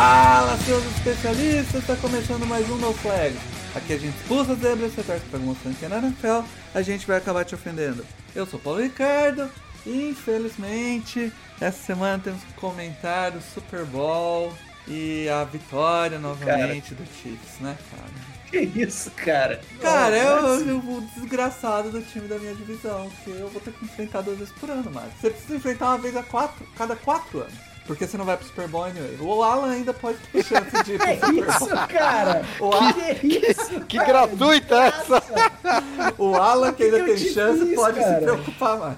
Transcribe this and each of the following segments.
Fala, seus especialistas! Está começando mais um No Flag. Aqui a gente expulsa as zebras, você torce para alguma franquia na NFL, a gente vai acabar te ofendendo. Eu sou Paulo Ricardo e infelizmente essa semana temos que comentar o Super Bowl e a vitória novamente do Chiefs, né, cara? Que isso, cara? Cara, é Nossa. o, o desgraçado do time da minha divisão, que eu vou ter que enfrentar duas vezes por ano, mas Você precisa enfrentar uma vez a quatro, cada quatro anos. Porque você não vai pro Super Bowl anyway. O Alan ainda pode ter chance de ir pro Que Super Bowl. isso, cara? O Alan, Que isso, Que cara? gratuita essa! o Alan que ainda que eu tem te chance, fiz, pode se cara? preocupar mais.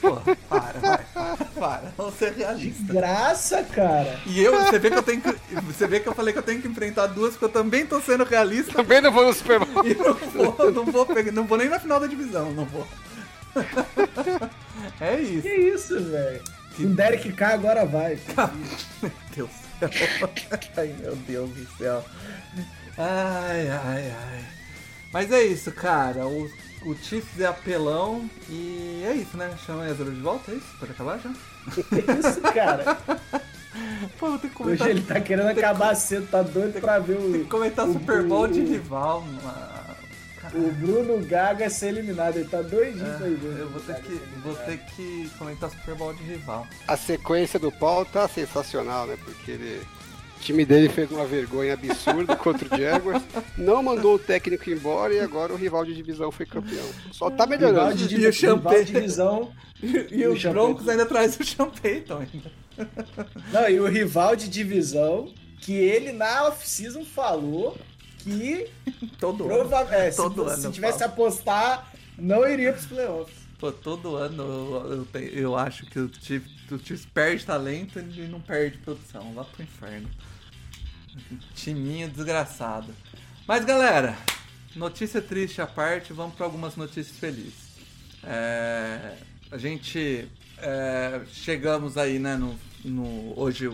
Pô, para, vai, para, para. Vamos ser realistas. Graça, cara. E eu, você vê que eu tenho que. Você vê que eu falei que eu tenho que enfrentar duas, porque eu também tô sendo realista Também não vou no Super Bowl. e não vou, não vou pegar, não vou nem na final da divisão, não vou. É isso. Que isso, velho? O Derek K agora vai. Meu Deus do céu. Ai, meu Deus do céu. Ai, ai, ai. Mas é isso, cara. O, o Chiefs é apelão e é isso, né? Chama Ezra de volta, é isso? Pode acabar já? Que isso, cara? Pô, que Hoje comentar, ele tá querendo acabar cedo, tá doido pra ver tem que o, comentar o- Super Bowl de o- rival. mano. O Bruno Gaga ser eliminado. Ele tá doidinho pra ir ver. É, eu vou ter, que, vou ter que comentar Super Bowl de rival. A sequência do Paul tá sensacional, né? Porque ele. O time dele fez uma vergonha absurda contra o Jaguars, não mandou o técnico embora e agora o rival de divisão foi campeão. Só tá Rival melhorando. de, E o rival Champagne? de divisão. E, e o os Sean Broncos ainda traz o Sean Payton ainda. Não, e o rival de divisão que ele na off-season falou que Todo ano. prova é, se, Todo se ano eu tivesse apostar, não iria pros playoffs. Pô, todo ano eu, eu, eu acho que o Chiefs perde talento e não perde produção. Lá pro inferno. Timinho desgraçado. Mas galera, notícia triste à parte, vamos para algumas notícias felizes. É, a gente é, chegamos aí, né, no, no- hoje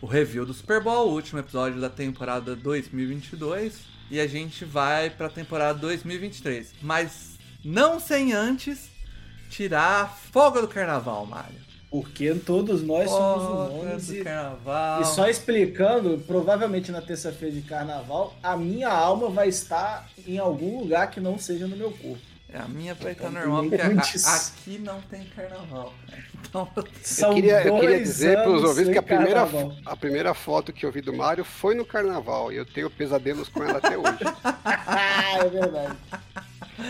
o, review do Super Bowl, o último episódio da temporada 2022, e a gente vai para a temporada 2023, mas não sem antes tirar a folga do carnaval, Mário. Porque todos nós somos Folga humanos do e, carnaval. e só explicando, provavelmente na terça-feira de carnaval, a minha alma vai estar em algum lugar que não seja no meu corpo. É, a minha vai estar Então, normal, porque a- aqui não tem carnaval. cara. Então, São Eu queria, eu queria dizer para os ouvintes que a primeira, carnaval. a primeira foto que eu vi do Mário foi no carnaval e eu tenho pesadelos com ela até hoje. Ah, é verdade.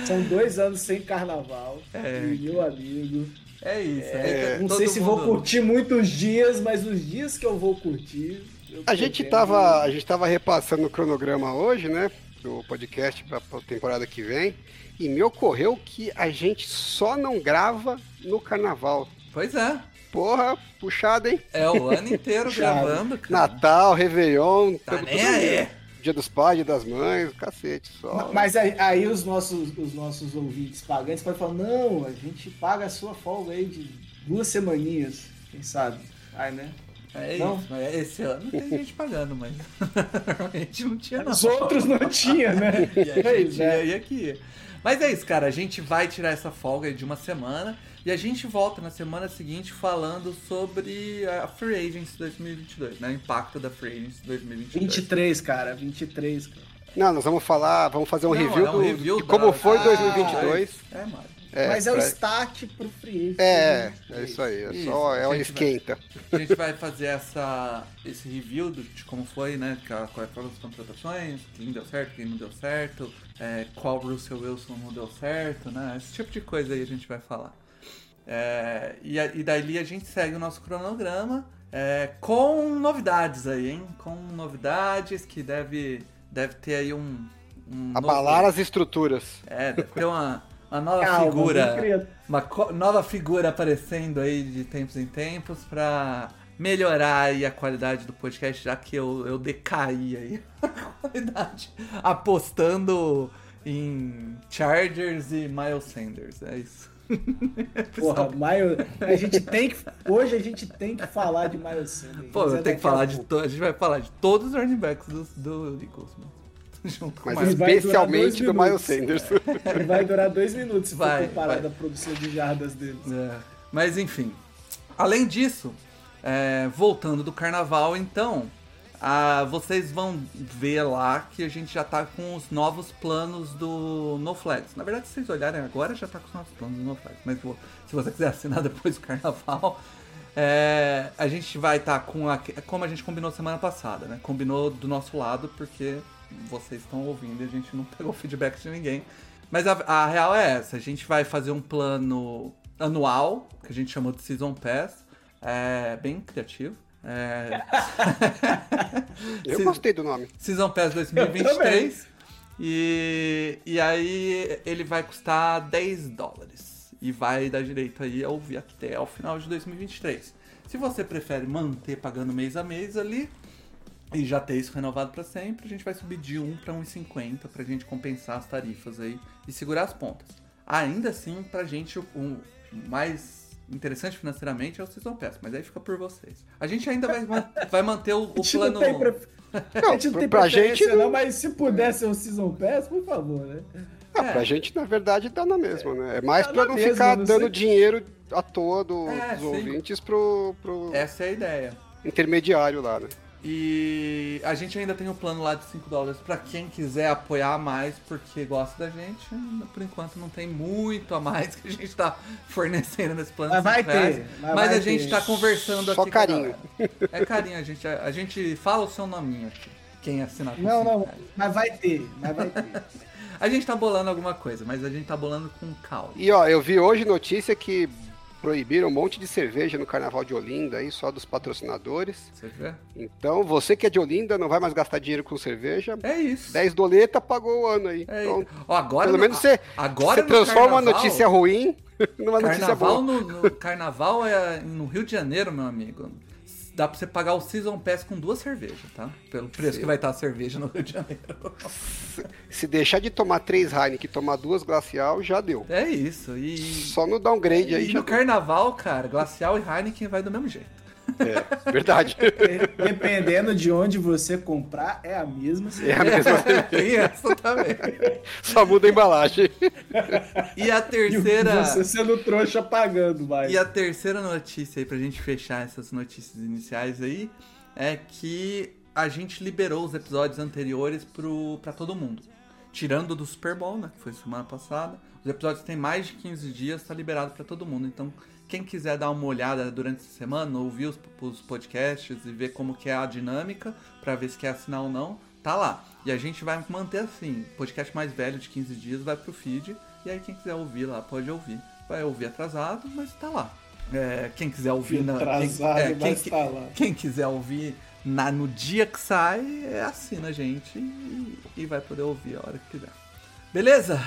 São dois anos sem carnaval. É. E meu amigo. é isso. É, aí Não sei se vou curtir muitos dias, mas os dias que eu vou curtir. eu A gente tava, a gente tava repassando o cronograma hoje, né? Do podcast para a temporada que vem. E me ocorreu que a gente só não grava no carnaval. Pois é. Porra, puxado, hein? É o ano inteiro gravando, cara. Natal, Réveillon, Tá nem aí. Dia dos pais, dia das mães, cacete, só. Mas aí, aí os, nossos, os nossos ouvintes pagantes podem falar: não, a gente paga a sua folga aí de duas semaninhas, quem sabe? Ai, né? É Não? isso. mas Esse ano tem gente pagando, mas normalmente não tinha não. Os outros não tinha, né? E a gente é. ia aqui. Mas é isso, cara. A gente vai tirar essa folga de uma semana e a gente volta na semana seguinte falando sobre a Free Agents 2022, né? O impacto da Free Agents 2022. 23, cara, 23, cara. Não, nós vamos falar, vamos fazer um Não, review, é um do, review de da- como foi Ah, 2022. É, Mário. É, mas é o pra- start pro free. É, agent. é isso aí. É, Isso, só, é o gente, vai- esquenta. A gente vai fazer essa, esse review do- de como foi, né? que a- Quais foram as contratações, quem deu certo, quem não deu certo, é, qual Russell Wilson não deu certo, né? Esse tipo de coisa aí a gente vai falar. É, e, e daí a gente segue o nosso cronograma é, com novidades aí, hein? Com novidades que deve, deve ter aí um. um Abalar novo- as estruturas. É, deve ter uma, uma nova Calma, figura uma nova figura aparecendo aí de tempos em tempos pra melhorar aí a qualidade do podcast, já que eu, eu decaí aí a qualidade apostando em Chargers e Miles Sanders. É isso. Porra, Miles, a gente tem que, hoje a gente tem que falar de Miles Sanders. Pô, eu é tenho que falar de to... a gente vai falar de todos os running backs do, do Eagles, mano. Junto com o Mas especialmente do Miles. Sanders. E vai durar dois minutos se Vai, for comparado vai. à produção de jardas deles. É, Mas enfim. Além disso, é, voltando do carnaval, então, ah, vocês vão ver lá que a gente já tá com os novos planos do No Flags. Na verdade, se vocês olharem agora, já tá com os novos planos do No Flags. Mas pô, se você quiser assinar depois do carnaval, é, a gente vai estar com a, como a gente combinou semana passada, né? Combinou do nosso lado, porque vocês estão ouvindo e a gente não pegou feedback de ninguém. Mas a, a real é essa, a gente vai fazer um plano anual, que a gente chamou de Season Pass, é bem criativo. É, Eu gostei do nome. Season Pass 2023. E, e aí ele vai custar 10 dólares. E vai dar direito aí a ouvir até o final de 2023. Se você prefere manter pagando mês a mês ali e já ter isso renovado para sempre, a gente vai subir de 1 para 1,50 pra gente compensar as tarifas aí e segurar as pontas. Ainda assim, pra gente o o mais interessante financeiramente é o Season Pass, mas aí fica por vocês. A gente ainda vai, vai manter o, A o plano... não pref... a gente não tem pra gente não, não. mas se pudesse ser um Season Pass, por favor, né? Ah, É. pra gente, na verdade, dá na mesma, né? É mais Dá pra na não mesma, ficar não dando sei. dinheiro à toa do- É, dos sim. ouvintes pro, pro Essa é a ideia. intermediário lá, né? E a gente ainda tem o plano lá de 5 dólares pra quem quiser apoiar mais porque gosta da gente. Por enquanto não tem muito a mais que a gente tá fornecendo nesse plano Mas de vai reais. ter, Mas, mas vai a gente ter. tá conversando Só aqui. com a carinho. É carinho, a gente, a gente fala o seu nominho aqui. Quem assinar com Não, cinco não, reais. mas vai ter, mas vai ter. A gente tá bolando alguma coisa, mas a gente tá bolando com calma. E ó, eu vi hoje notícia que proibiram um monte de cerveja no Carnaval de Olinda aí, só dos patrocinadores. Você vê? Então, você que é de Olinda, não vai mais gastar dinheiro com cerveja. É isso. 10 doleta, pagou o ano aí. É isso. Ó, agora Pelo no- menos você, agora você transforma uma carnaval- notícia ruim numa notícia Carnaval boa. no, no- carnaval é no Rio de Janeiro, meu amigo. Dá pra você pagar o Season Pass com duas cervejas, tá? Pelo preço Sim. que vai estar a cerveja no Rio de Janeiro. Se deixar de tomar três Heineken e tomar duas Glacial, já deu. É isso. E, Só no downgrade aí e no carnaval, cara, Glacial e Heineken vai do mesmo jeito. É, verdade. Dependendo de onde você comprar, é a mesma. É a mesma Tem essa também. Só muda a embalagem. E a terceira. Você sendo trouxa pagando, vai. E a terceira notícia aí, pra gente fechar essas notícias iniciais aí, é que a gente liberou os episódios anteriores pro, pra todo mundo. Tirando do Super Bowl, né, que foi semana passada. Os episódios têm mais de 15 dias, tá liberado pra todo mundo. Então, quem quiser dar uma olhada durante essa semana, ouvir os, os podcasts e ver como que é a dinâmica, pra ver se quer assinar ou não, tá lá. E a gente vai manter assim, podcast mais velho de 15 dias vai pro feed, e aí quem quiser ouvir lá pode ouvir. Vai ouvir atrasado, mas tá lá. É, quem quiser ouvir na. Atrasado, quem, é, quem, mas tá lá. quem quiser ouvir na, no dia que sai, é, assina a gente e, e vai poder ouvir a hora que quiser. Beleza?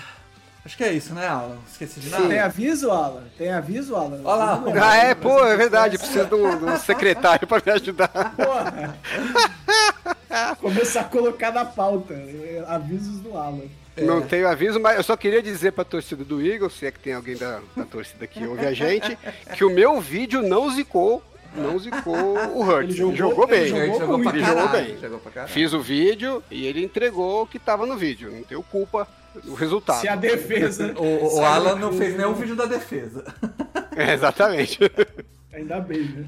Acho que é isso, né, Alan? Esqueci de nada? Tem aviso, Alan? Tem aviso, Alan? Olha lá. Eu. Ah, é, pô, é verdade. Preciso de um, de um secretário pra me ajudar. Porra! Começar a colocar na pauta eh, avisos do Alan. É. Não tenho aviso, mas eu só queria dizer pra torcida do Eagles, se é que tem alguém da, da torcida que ouve a gente, que o meu vídeo não zicou, não zicou o Hurt. Ele Ele jogou- jogou, bem. ele jogou, pra ele jogou caralho. bem. Jogou pra caralho. Fiz o vídeo e ele entregou o que tava no vídeo. Não tenho culpa do resultado. Se a defesa. O, o Alan não fez nenhum vídeo da defesa. É, exatamente. Ainda bem, né?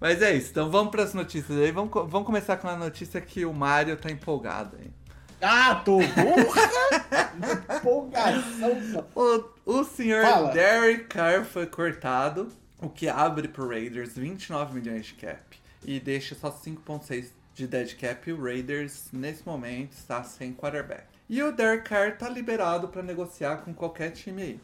Mas é isso, então vamos pras notícias aí. Vamos, vamos começar com a notícia que o Mario tá empolgado aí. Ah, tô burra! Empolgação. O, o senhor Fala. Derek Carr foi cortado, o que abre pro Raiders 29 milhões de cap e deixa só 5.6 de dead cap. E o Raiders, nesse momento, está sem quarterback. E o Derek Carr tá liberado para negociar com qualquer time aí.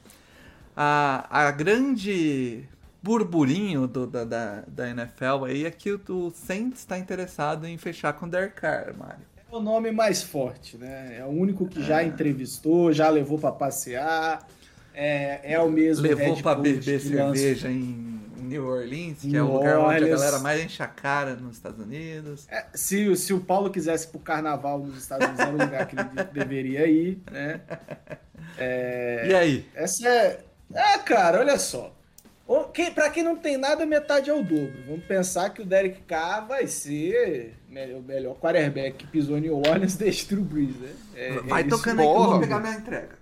A, a grande burburinho do- da, da, da NFL aí é que o, o Saints está interessado em fechar com o Derek Carr, Mário. É o nome mais forte, né? É o único que já entrevistou, já levou pra passear. É, é o mesmo Levou coach beber cerveja em New Orleans, que é o lugar onde a galera mais enche a cara nos Estados Unidos. É, se, se o Paulo quisesse ir pro carnaval nos Estados Unidos, era o lugar que ele deveria ir, né? É, E aí? Essa é. É, cara, olha só. O- Quem, pra quem não tem nada, metade é o dobro. Vamos pensar que o Derek Carr vai ser me- o melhor quarterback que pisou em New Orleans desde Brees, né? É- Vai tocando aí que eu vou pegar minha entrega.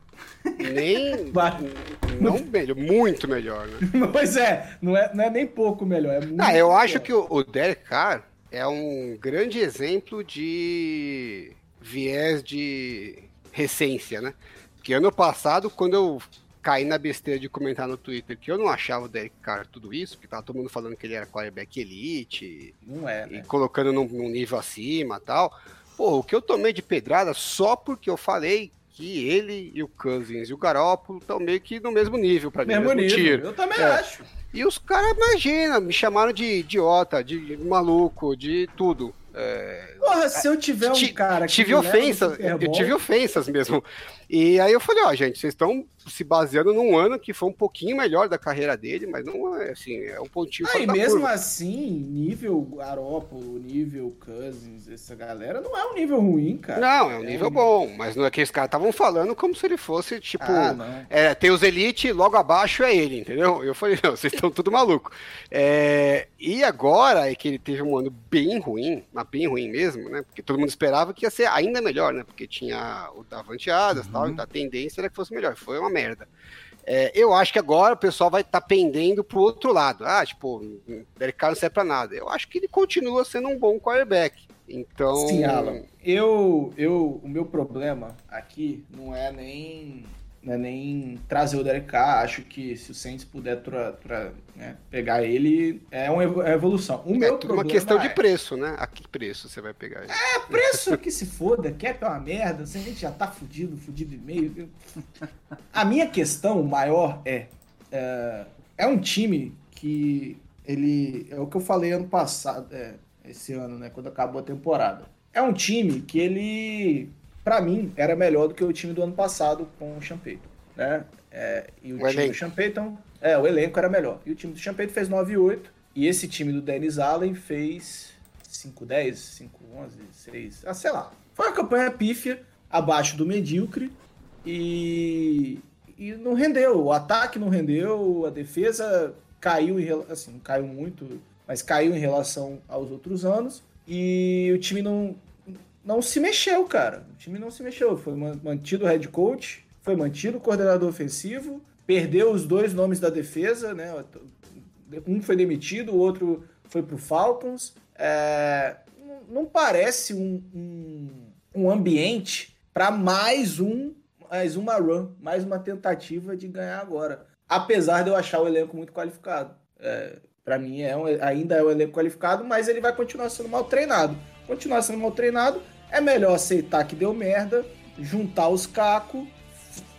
Nem. Não melhor, muito melhor, né? Pois é, não é, não é nem pouco melhor, é muito Ah, eu melhor. acho que o, o Derek Carr é um grande exemplo de viés de recência, né? Porque ano passado, quando eu caí na besteira de comentar no Twitter que eu não achava o Derek Carr tudo isso, porque tava todo mundo falando que ele era quarterback elite Não é, e né? colocando num, num nível acima e tal. Pô, o que eu tomei de pedrada só porque eu falei que ele e o Cousins e o Garoppolo estão meio que no mesmo nível pra mim, Mesmo nível, tiro. eu também É. acho. E os caras, imagina, me chamaram de idiota, de maluco, de tudo. É, Porra, se eu tiver um cara que tive ofensas, eu tive ofensas mesmo. E aí eu falei, ó, gente, vocês estão se baseando num ano que foi um pouquinho melhor da carreira dele, mas não é assim, é um pontinho Ah, e mesmo curva. assim, nível Garoppolo, nível Cousins, essa galera não é um nível ruim, cara. Não, é um nível bom, mas não é que os caras estavam falando como se ele fosse, tipo, Ah, é, tem os Elite, logo abaixo é ele, entendeu? Eu falei, não, vocês estão tudo maluco. É, e agora é que ele teve um ano bem ruim, mas bem ruim mesmo, né? Porque todo mundo esperava que ia ser ainda melhor, né? Porque tinha o Davante Adams e tal, então a tendência era que fosse melhor. Foi uma merda. É, eu acho que agora o pessoal vai estar pendendo pro outro lado. Ah, tipo, Derek Carr não serve pra nada. Eu acho que ele continua sendo um bom quarterback. Então. Sim, Alan. Eu, eu, o meu problema aqui não é nem, não é nem trazer o Derek Carr. Acho que se o Saints puder tra- tra- né, pegar ele, é uma é evolução. O É meu tudo uma questão de é- preço, né? A que preço você vai pegar ele? É preço que se foda, cap é uma merda, a gente já tá fudido, fudido e meio. A minha questão maior é, é. é um time que ele. É o que eu falei ano passado, é, esse ano, né? Quando acabou a temporada. É um time que ele, pra mim, era melhor do que o time do ano passado com o Champeyton, né? É, e o, O time elenco. do Champeyton, é, o elenco era melhor. E o time do Champeyton fez 9-8. E esse time do Dennis Allen fez 5-10, 5-11, 6, ah, sei lá. Foi uma campanha pífia, abaixo do medíocre. E, e não rendeu. O ataque não rendeu, a defesa caiu em assim, não caiu muito, mas caiu em relação aos outros anos. E o time não, não se mexeu, cara. O time não se mexeu. Foi man- mantido o head coach, foi mantido o coordenador ofensivo, perdeu os dois nomes da defesa, né? Um foi demitido, o outro foi pro Falcons. É, não- não parece um, um, um ambiente para mais um mais uma run, mais uma tentativa de ganhar agora. Apesar de eu achar o elenco muito qualificado. É, para mim é um- ainda é um elenco qualificado, mas ele vai continuar sendo mal treinado. Continuar sendo mal treinado, é melhor aceitar que deu merda, juntar os cacos,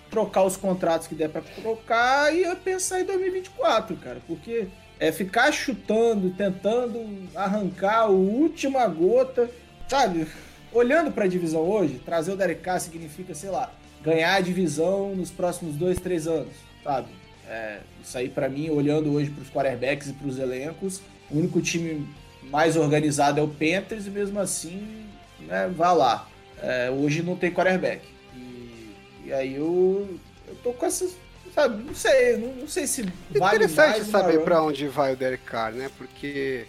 trocar os contratos que der para trocar e pensar em 2024, cara, porque é ficar chutando, tentando arrancar a última gota, sabe? Olhando para a divisão hoje, trazer o Derek significa, sei lá, ganhar a divisão nos próximos dois, três anos, sabe? É, isso aí para mim, olhando hoje para os quarterbacks e para os elencos, o único time mais organizado é o Panthers e mesmo assim, né, vá lá. É, hoje não tem quarterback. E, e aí eu, eu tô com essas, sabe, não sei, não, não sei se vale Interessante saber pra onde vai o Derek Carr, né? Porque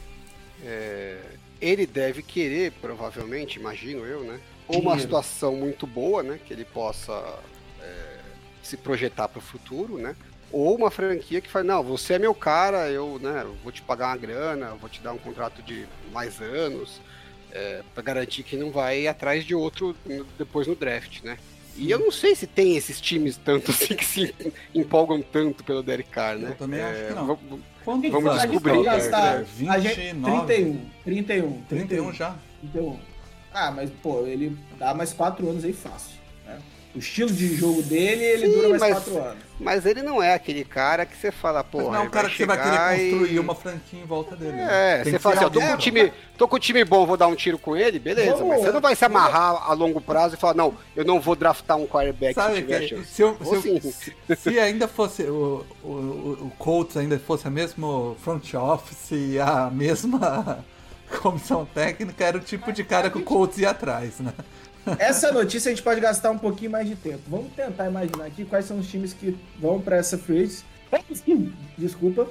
é, ele deve querer, provavelmente, imagino eu, né? Ou uma situação muito boa, né? Que ele possa é, se projetar para o futuro, né? Ou uma franquia que fala, não, você é meu cara, eu, né, vou te pagar uma grana, vou te dar um contrato de mais anos, é, para garantir que não vai atrás de outro depois no draft, né? E eu não sei se tem esses times tanto assim que se empolgam tanto pelo Derek Carr, né? Eu também acho que não. vamos- Quanto Vamos vai? a gente descobrir, né, gastar gente, 29. 31, 31, 31 já. 31. Ah, mas pô, ele dá mais 4 anos aí fácil? O estilo de jogo dele, ele Sim, dura mais mas- quatro anos. Mas ele não é aquele cara que você fala, porra, não é um cara que você vai querer construir e- uma franquia em volta dele. né? É, você fala assim, ó, tô com, um time, tô com um time bom, vou dar um tiro com ele, beleza. Vamos- mas você não vai se amarrar a longo prazo e falar, não, eu não vou draftar um quarterback se Sabe, tiver que- chance. se, eu- se eu- sim. se- se ainda fosse o, o, o o Colts ainda fosse a mesma front office e a mesma comissão técnica, era o tipo de cara que o Colts ia atrás, né? Essa notícia a gente pode gastar um pouquinho mais de tempo. Vamos tentar imaginar aqui quais são os times que vão pra essa free agency. Desculpa.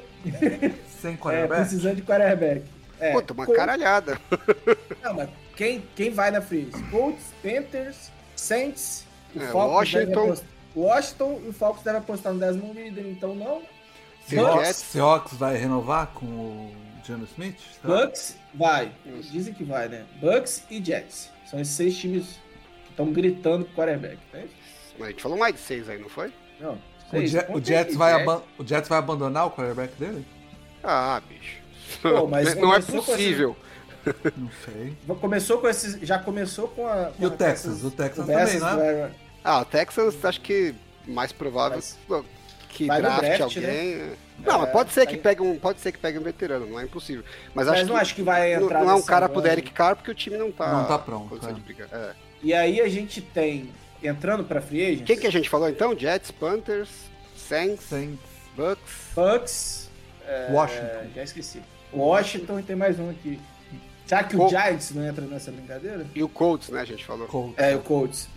Sem É, quarterback. precisando de quarterback. É, Puta, uma Colts- caralhada. Não, mas quem, quem vai na free agency? Colts, Panthers, Saints, o É, Falcons Washington. apost- Washington e o Falcons deve apostar no Desmond Reader, então não. Seahawks vai renovar com o Geno Smith? Será? Bucks vai. Dizem que vai, né? Bucks e Jets. São esses seis times que estão gritando pro quarterback. Né? Mas a gente falou mais de seis aí, não foi? Não. O. Je- o Jets vai Jets. o Jets vai abandonar o quarterback dele? Ah, bicho. Pô, mas não é com possível. Não sei. Começou com esses. Já começou com a. E o com Texas? essas O Texas também, né? Ah, o Texas acho que mais provável Mas- que draft, draft, alguém. é. Não, É, mas pode ser que aí- pegue um, pode ser que pegue um veterano, não é impossível. Mas, Mas acho não que acho que vai não, entrar não é um cara pro. Derek Carr porque o time não tá Não tá pronto, é. É. E aí a gente tem. Entrando pra free agents. Quem que a gente falou então? Jets, Panthers, Saints, Sem Bucks. Bucks. é, Washington. Já esqueci. Washington e tem mais um aqui. Será que o Col- Giants não entra nessa brincadeira? E o Colts, né, a gente falou. Colts. É, o Colts.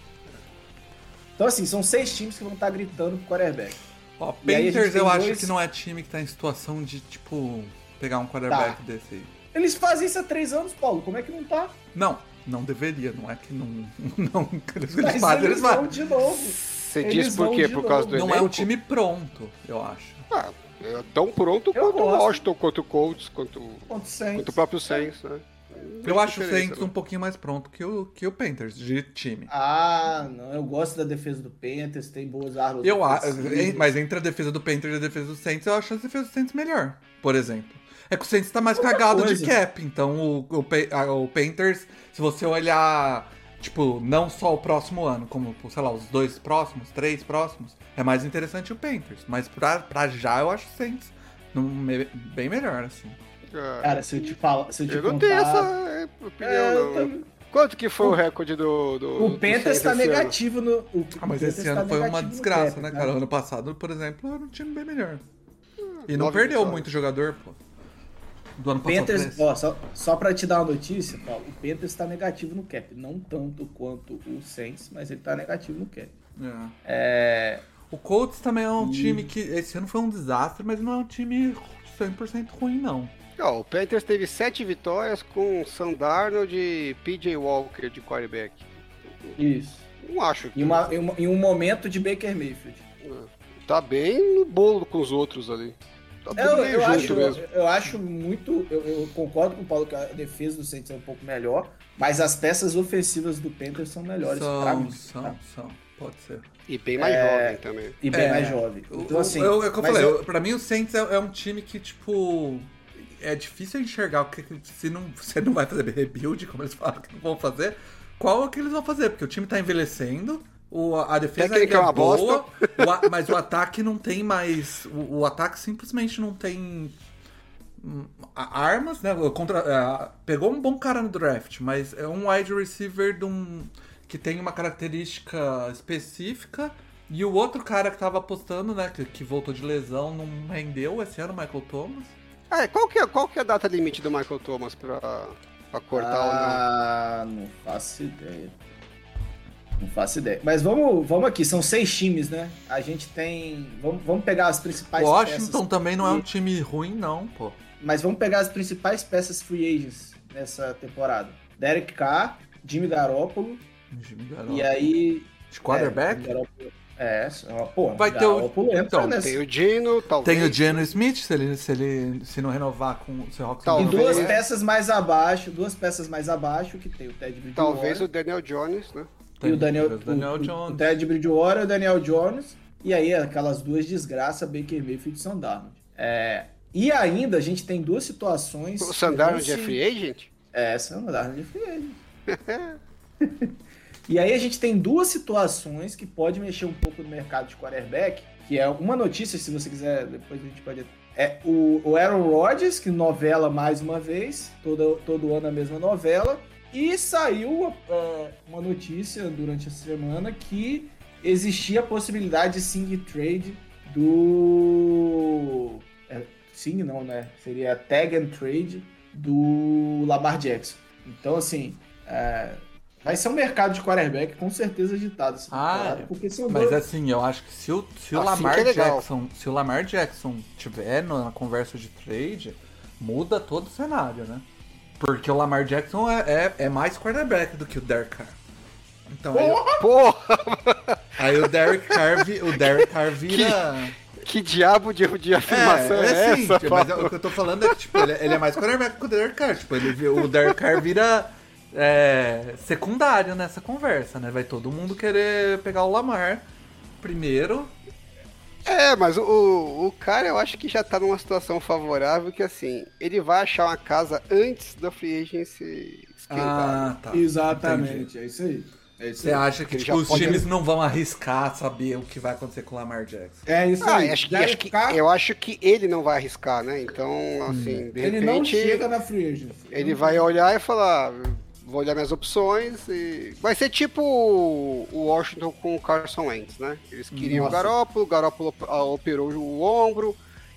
Então, assim, são seis times que vão estar gritando pro quarterback. Ó, Panthers eu acho dois- que não é time que tá em situação de, tipo, pegar um quarterback Tá. desse aí. Eles fazem isso há três anos, Paulo. Como é que não tá? Não, não deveria, não é que não. Não, eles Mas fazem, eles eles vão fazem. de novo. Você Eles diz por quê? Por causa novo. do Não elenco? é um time pronto, eu acho. Ah, é tão pronto Eu quanto o. Washington, quanto o Colts, quanto, Saints. quanto o próprio Saints, né? Eu acho o Saints um pouquinho mais pronto que o, que o Panthers, de time. Ah, não. Eu gosto da defesa do Panthers, tem boas armas. Eu acho, mas entre a defesa do Panthers e a defesa do Saints, eu acho a defesa do Saints melhor, por exemplo. É que o Saints tá mais Outra cagado de coisa. cap, então o, o, o Panthers, se você olhar, tipo, não só o próximo ano, como, sei lá, os dois próximos, três próximos, é mais interessante o Panthers. Mas pra, pra já, eu acho o Saints bem melhor, assim. Ah, Cara, se eu te falar, se eu te eu não contar... tenho essa é, opinião, É, não. também- Quanto que foi o recorde do, do O do Saints tá ano? negativo no... O, Ah, mas o esse Panthers ano tá foi uma desgraça, né, tá? cara? Ano passado, por exemplo, era um time bem melhor. E não perdeu vitórias. muito jogador, pô. Do ano O passado. Panthers, ó, só, só pra te dar uma notícia, Paulo, o Panthers tá negativo no cap. Não tanto quanto o Saints, mas ele tá negativo no cap. É. É... O Colts também é um time que esse ano foi um desastre, mas não é um time 100% ruim, não. O Panthers teve sete vitórias com Sam Darnold e PJ Walker de quarterback. Isso. Não acho que Em, uma- em uma- em um momento de Baker Mayfield. tá bem no bolo com os outros ali. Tá tudo Eu, meio eu, junto acho, mesmo. eu, eu acho muito. Eu, eu concordo com o Paulo que a defesa do Saints é um pouco melhor, mas as peças ofensivas do Panthers são melhores pra São, mim. são, tá? são. Pode ser. E bem mais É, jovem também. E bem É, mais jovem. Então, assim. eu, é o que eu mas falei, eu- eu- pra mim o Saints é, é um time que, tipo. É difícil enxergar o que se não, você não vai fazer rebuild, como eles falam que não vão fazer, qual é que eles vão fazer, porque o time tá envelhecendo, o, a defesa ainda é uma boa, o a- mas o ataque não tem mais. O, o ataque simplesmente não tem hum, armas, né? Contra, é, pegou um bom cara no draft, mas é um wide receiver de um, que tem uma característica específica. E o outro cara que tava apostando, né, que, que voltou de lesão, não rendeu esse ano, Michael Thomas. Ah, qual, que é, qual que é a data limite do Michael Thomas pra, pra cortar ou não? Ah, não faço ideia. Não faço ideia. Mas vamos, vamos aqui, são seis times, né? A gente tem. Vamos, vamos pegar as principais Washington peças. também não é um time ruim, não, pô. Mas vamos pegar as principais peças free agents nessa temporada. Derek Carr, Jimmy Garoppolo, Jimmy Garoppolo. e aí. De quarterback? É, Garoppolo- é, pô, Vai ter o- então, nessa. Tem o Dino, talvez. Tem o Geno Smith, se ele, se ele se não renovar com o Seahawks. E Talvez. duas É. peças mais abaixo, duas peças mais abaixo, que tem o Ted Bridgewater. Talvez o Daniel Jones, né? E o Daniel, o Daniel Jones. o Ted Bridgewater e o Daniel Jones. E aí aquelas duas desgraças, Baker Mayfield e Sam Darnold. É, e ainda a gente tem duas situações... O vão de se- free agent? É, Sam Darnold é free agent. E aí a gente tem duas situações que pode mexer um pouco no mercado de quarterback, que é uma notícia, se você quiser, depois a gente pode é o, o Aaron Rodgers, que novela mais uma vez, todo, todo ano a mesma novela. E saiu uh, uma notícia durante a semana que existia a possibilidade de sing trade do. É, sing não, né? Seria tag and trade do Lamar Jackson. Então, assim, é, vai ser um mercado de quarterback com certeza agitado. Ah, é. porque são mas dois... assim, eu acho que se o, se o assim Lamar é Jackson, se o Lamar Jackson tiver na conversa de trade, muda todo o cenário, né? Porque o Lamar Jackson é, é, é mais quarterback do que o Derek Carr. Então, Porra! Aí, aí o Derek Carr, o Derek Carr vira... Que, que diabo de, de afirmação é, é, é essa? Tipo, mas o que eu tô falando é que tipo, ele, ele é mais quarterback que o Derek Carr. Tipo, ele, o Derek Carr vira é, secundário nessa conversa, né? Vai todo mundo querer pegar o Lamar primeiro é, mas o, o cara eu acho que já tá numa situação favorável que assim, ele vai achar uma casa antes da free agency esquentar. Ah, tá. Exatamente, Entendi. é isso aí. É Você acha que tipo, os times não vão arriscar saber o que vai acontecer com o Lamar Jackson? É isso ah, aí. Acho que, acho que, eu acho que ele não vai arriscar, né? Então, assim, hum. de ele repente. Ele não chega na free agency. Ele vai olhar e falar: vou olhar minhas opções e. Vai ser tipo o Washington com o Carson Wentz, né? Eles queriam Nossa. o Garópolo, o Garópolo operou o ombro,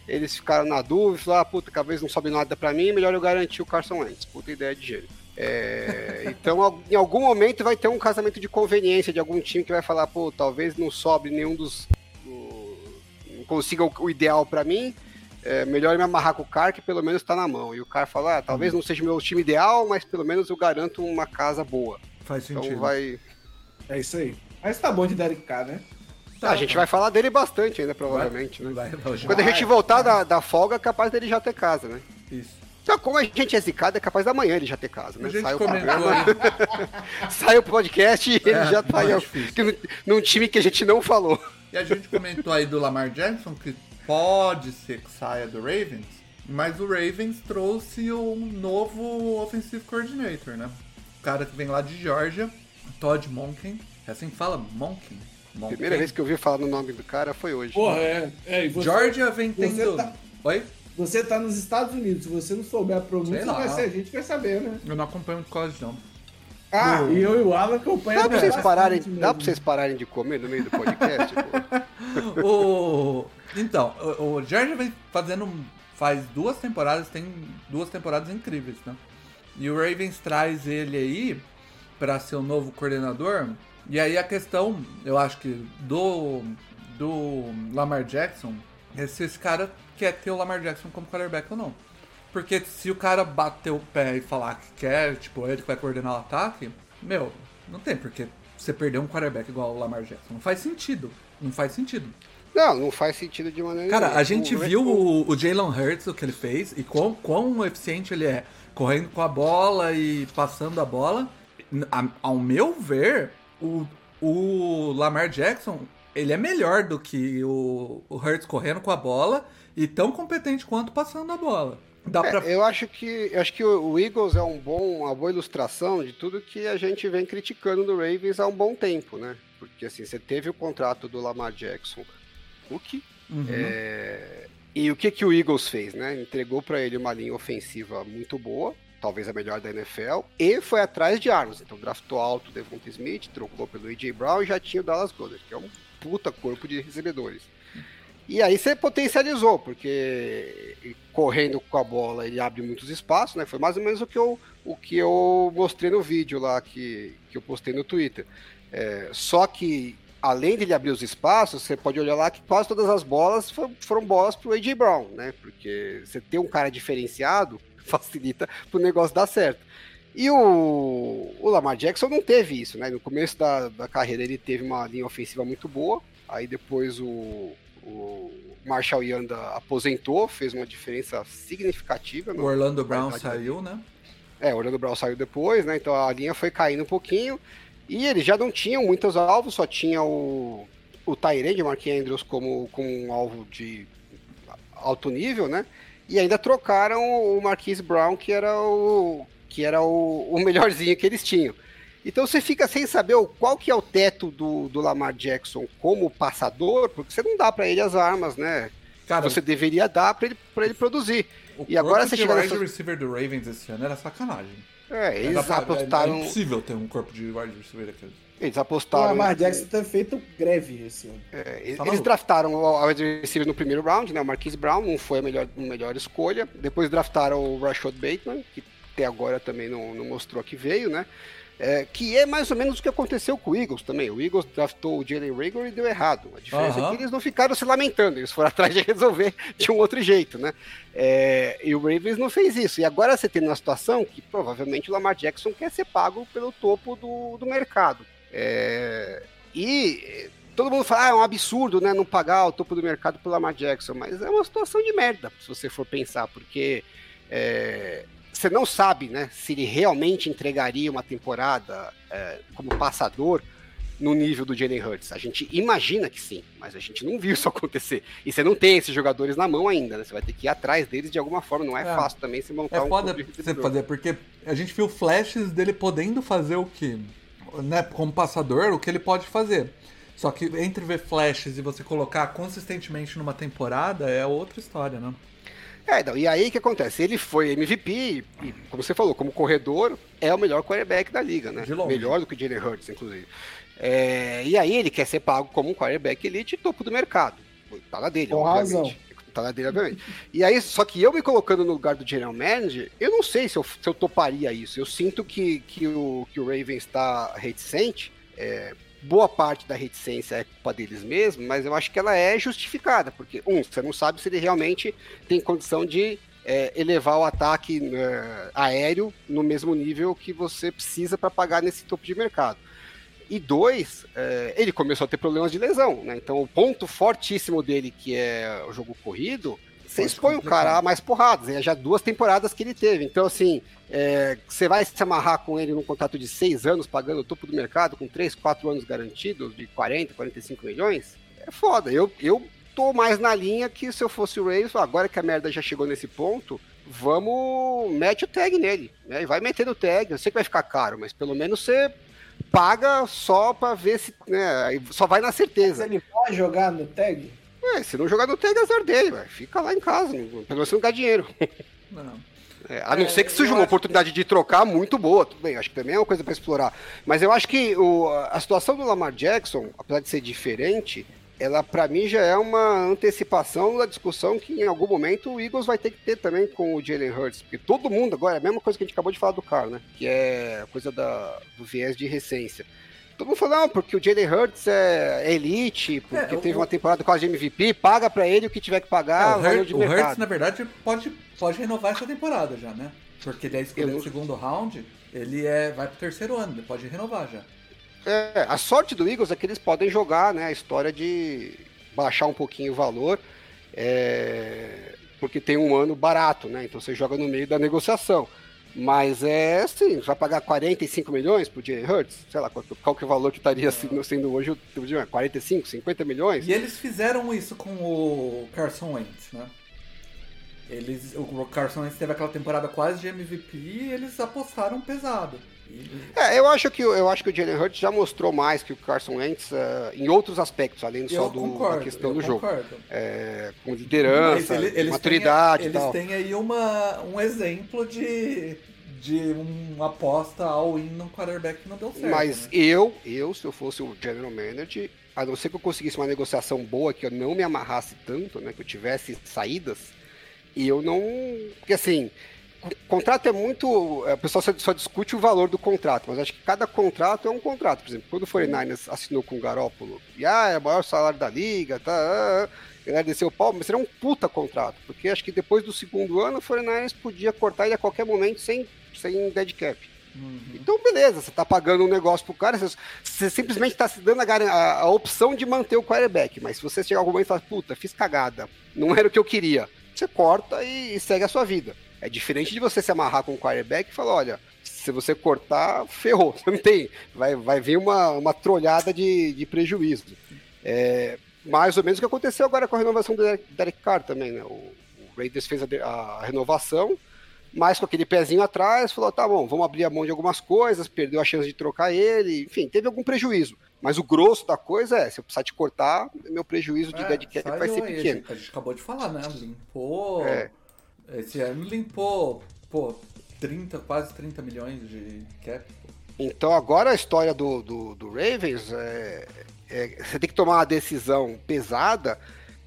eles ficaram na dúvida, falaram, ah, puta, talvez não sobe nada pra mim, melhor eu garantir o Carson Wentz. Puta ideia de gênero. É, então, em algum momento vai ter um casamento de conveniência de algum time que vai falar, pô, talvez não sobe nenhum dos. Do, não consiga o, o ideal para mim, é melhor me amarrar com o cara que pelo menos tá na mão. E o cara fala, ah, talvez não seja o meu time ideal, mas pelo menos eu garanto uma casa boa. Faz então sentido. Então vai. É isso aí. Mas tá bom de Derek Carr, né? Tá, a gente vai falar dele bastante ainda, provavelmente, vai, né? Vai, Quando a gente voltar da, da folga, é capaz dele já ter casa, né? Isso. Então, como a gente é zicado, é capaz da manhã ele já ter casa, né? Sai o, programa, sai o podcast e ele é, já tá aí num time que a gente não falou. E a gente comentou aí do Lamar Jackson, que pode ser que saia do Ravens, mas o Ravens trouxe um novo offensive coordinator, né? O cara que vem lá de Georgia, Todd Monken. É assim que fala? Monken? Monken. Primeira vez que eu ouvi falar no nome do cara foi hoje. Porra, é. é você, Georgia vem tendo... Tá... Oi? Você tá nos Estados Unidos, se você não souber a pronúncia, vai ser, a gente vai saber, né? Eu não acompanho muito quase não. Ah, e eu e o Alan acompanham. Dá pra vocês pararem, dá pra vocês pararem de comer no meio do podcast? o... Então, o, o Georgia vem fazendo. Faz duas temporadas, tem duas temporadas incríveis, né? E o Ravens traz ele aí para ser o novo coordenador. E aí a questão, eu acho que do, do Lamar Jackson é se esse cara quer ter o Lamar Jackson como quarterback ou não. Porque se o cara bater o pé e falar que quer, tipo, ele que vai coordenar o ataque, meu, não tem porque você perder um quarterback igual o Lamar Jackson. Não faz sentido. Não faz sentido. Não, não faz sentido de maneira Cara, nenhuma. a gente o, viu o, o Jalen Hurts, o que ele fez, e quão, quão eficiente ele é correndo com a bola e passando a bola. A, ao meu ver, o, o Lamar Jackson, ele é melhor do que o, o Hurts correndo com a bola e tão competente quanto passando a bola. Dá é, pra... Eu acho que eu acho que o Eagles é um bom, uma boa ilustração de tudo que a gente vem criticando do Ravens há um bom tempo, né? Porque assim, você teve o contrato do Lamar Jackson Cook. Uhum. É... E o que, que o Eagles fez, né? Entregou para ele uma linha ofensiva muito boa, talvez a melhor da NFL, e foi atrás de armas. Então draftou alto o Devonta Smith, trocou pelo A.J. Brown e já tinha o Dallas Goddard, que é um puta corpo de recebedores. E aí você potencializou, porque correndo com a bola ele abre muitos espaços, né? Foi mais ou menos o que eu, o que eu mostrei no vídeo lá que, que eu postei no Twitter. É, só que além de ele abrir os espaços, você pode olhar lá que quase todas as bolas foram, foram bolas pro A.J. Brown, né? Porque você ter um cara diferenciado facilita pro negócio dar certo. E o, o Lamar Jackson não teve isso, né? No começo da, da carreira ele teve uma linha ofensiva muito boa, aí depois o, o Marshall Yanda aposentou, fez uma diferença significativa. O Orlando Brown saiu, né? É, o Orlando Brown saiu depois, né? Então a linha foi caindo um pouquinho. E eles já não tinham muitos alvos, só tinha o, o Tyrande, Mark Andrews, como, como um alvo de alto nível, né? E ainda trocaram o Marquise Brown, que era o que era o, o melhorzinho que eles tinham. Então você fica sem saber qual que é o teto do, do Lamar Jackson como passador, porque você não dá para ele as armas, né? Cara, você deveria dar para ele, pra ele produzir. e agora você chega O nessa... receiver do Ravens esse ano era sacanagem. É, eles Era, apostaram. É, é impossível ter um corpo de wide receiver daquele. Eles apostaram. O Lamar Jackson ter feito greve esse ano. É, tá eles draftaram o wide receiver no primeiro round, né? O Marquise Brown não foi a melhor, a melhor escolha. Depois draftaram o Rashad Bateman, que até agora também não, não mostrou que veio, né? É, que é mais ou menos o que aconteceu com o Eagles também. O Eagles draftou o Jalen Rager e deu errado. A diferença uhum. é que eles não ficaram se lamentando, eles foram atrás de resolver de um outro jeito, né? É, e o Ravens não fez isso. E agora você tem uma situação que provavelmente o Lamar Jackson quer ser pago pelo topo do, do mercado. É, e todo mundo fala, ah, é um absurdo, né, não pagar o topo do mercado pelo Lamar Jackson, mas é uma situação de merda, se você for pensar, porque é, você não sabe né, se ele realmente entregaria uma temporada é, como passador no nível do Jalen Hurts. A gente imagina que sim, mas a gente não viu isso acontecer. E você não tem esses jogadores na mão ainda, né? Você vai ter que ir atrás deles de alguma forma. Não é, é. fácil também se montar é um foda você fazer, porque a gente viu flashes dele podendo fazer o que, né, como passador, o que ele pode fazer. Só que entre ver flashes e você colocar consistentemente numa temporada é outra história, né? É, não, e aí o que acontece? Ele foi MVP e, como você falou, como corredor, é o melhor quarterback da liga, né? Melhor do que o Jalen Hurts, inclusive. É, e aí ele quer ser pago como um quarterback elite topo do mercado. Tá na dele, Com obviamente. razão. Tá na dele, obviamente. E aí, só que eu me colocando no lugar do general manager, eu não sei se eu, se eu toparia isso. Eu sinto que, que, o, que o Ravens está reticente, é, boa parte da reticência é culpa deles mesmos, mas eu acho que ela é justificada, porque, um, você não sabe se ele realmente tem condição de é, elevar o ataque é, aéreo no mesmo nível que você precisa para pagar nesse topo de mercado. E dois, é, ele começou a ter problemas de lesão, né? Então o ponto fortíssimo dele, que é o jogo corrido, você expõe o cara a mais porradas. É já duas temporadas que ele teve. Então, assim, é, você vai se amarrar com ele num contrato de seis anos, pagando o topo do mercado, com três, quatro anos garantidos, de 40, 45 milhões? É foda. Eu, eu tô mais na linha que se eu fosse o Ravens, agora que a merda já chegou nesse ponto, vamos, mete o tag nele. Né? E vai metendo o tag. Eu sei que vai ficar caro, mas pelo menos você paga só pra ver se. Né, só vai na certeza. Mas ele pode jogar no tag? É, se não jogar no tag, é azar dele, véio. fica lá em casa, pelo menos você não dá dinheiro. Não. É, a não é, ser que seja uma oportunidade que... de trocar muito boa, tudo bem, acho que também é uma coisa para explorar. Mas eu acho que o, a situação do Lamar Jackson, apesar de ser diferente, ela para mim já é uma antecipação da discussão que em algum momento o Eagles vai ter que ter também com o Jalen Hurts, porque todo mundo agora, é a mesma coisa que a gente acabou de falar do Carl, né? Que é a coisa da, do viés de recência. Todo mundo falou, não, porque o Jalen Hurts é elite, porque é, teve o... uma temporada quase de MVP, paga para ele o que tiver que pagar. É, o, Hurt, o Hurts, na verdade, pode, pode renovar essa temporada já, né? Porque ele é escolhido no segundo round, ele é, vai pro terceiro ano, ele pode renovar já. É, a sorte do Eagles é que eles podem jogar, né, a história de baixar um pouquinho o valor, é, porque tem um ano barato, né? Então você joga no meio da negociação. Mas é assim, vai pagar 45 milhões por Jalen Hurts? Sei lá, qual, qual que é o valor que estaria sendo hoje o 45, 50 milhões? E eles fizeram isso com o Carson Wentz, né? Eles, o Carson Wentz teve aquela temporada quase de MVP e eles apostaram pesado. É, eu acho que eu acho que o Jalen Hurts já mostrou mais que o Carson Wentz uh, em outros aspectos, além só do, concordo, da questão do concordo. jogo. É, com liderança, ele, eles maturidade têm, Eles têm aí uma, um exemplo de, de uma aposta all-in no quarterback que não deu certo. Mas né? eu, eu, se eu fosse o general manager, a não ser que eu conseguisse uma negociação boa, que eu não me amarrasse tanto, né, que eu tivesse saídas, e eu não... Porque assim contrato é muito. É, o pessoal só, discute o valor do contrato, mas acho que cada contrato é um contrato. Por exemplo, quando o 49ers assinou com o Garópolo, e ah, é o maior salário da liga, tá. Ah, ele desceu o pau, mas seria um puta contrato, porque acho que depois do segundo ano o 49ers podia cortar ele a qualquer momento sem, sem dead cap. Uhum. Então, beleza, você tá pagando um negócio pro cara, você, você simplesmente está se dando a, a, a, opção de manter o quarterback, mas se você chegar algum momento e falar, puta, fiz cagada, não era o que eu queria, você corta e, segue a sua vida. É diferente de você se amarrar com o quarterback e falar, olha, se você cortar, ferrou. Não tem. Vai, vai vir uma, uma trolhada de, de prejuízo. É, mais ou menos o que aconteceu agora com a renovação do Derek Carr também, né? O, o Raiders fez a, a, renovação mas com aquele pezinho atrás, falou: tá bom, vamos abrir a mão de algumas coisas, perdeu a chance de trocar ele, enfim, teve algum prejuízo. Mas o grosso da coisa é, se eu precisar te cortar, meu prejuízo de É, dead cap vai ser pequeno. A gente, a gente acabou de falar, né? Limpou. É. Esse ano limpou, pô, 30, quase 30 milhões de cap. pô. Então agora a história do, do, do Ravens é, é- Você tem que tomar uma decisão pesada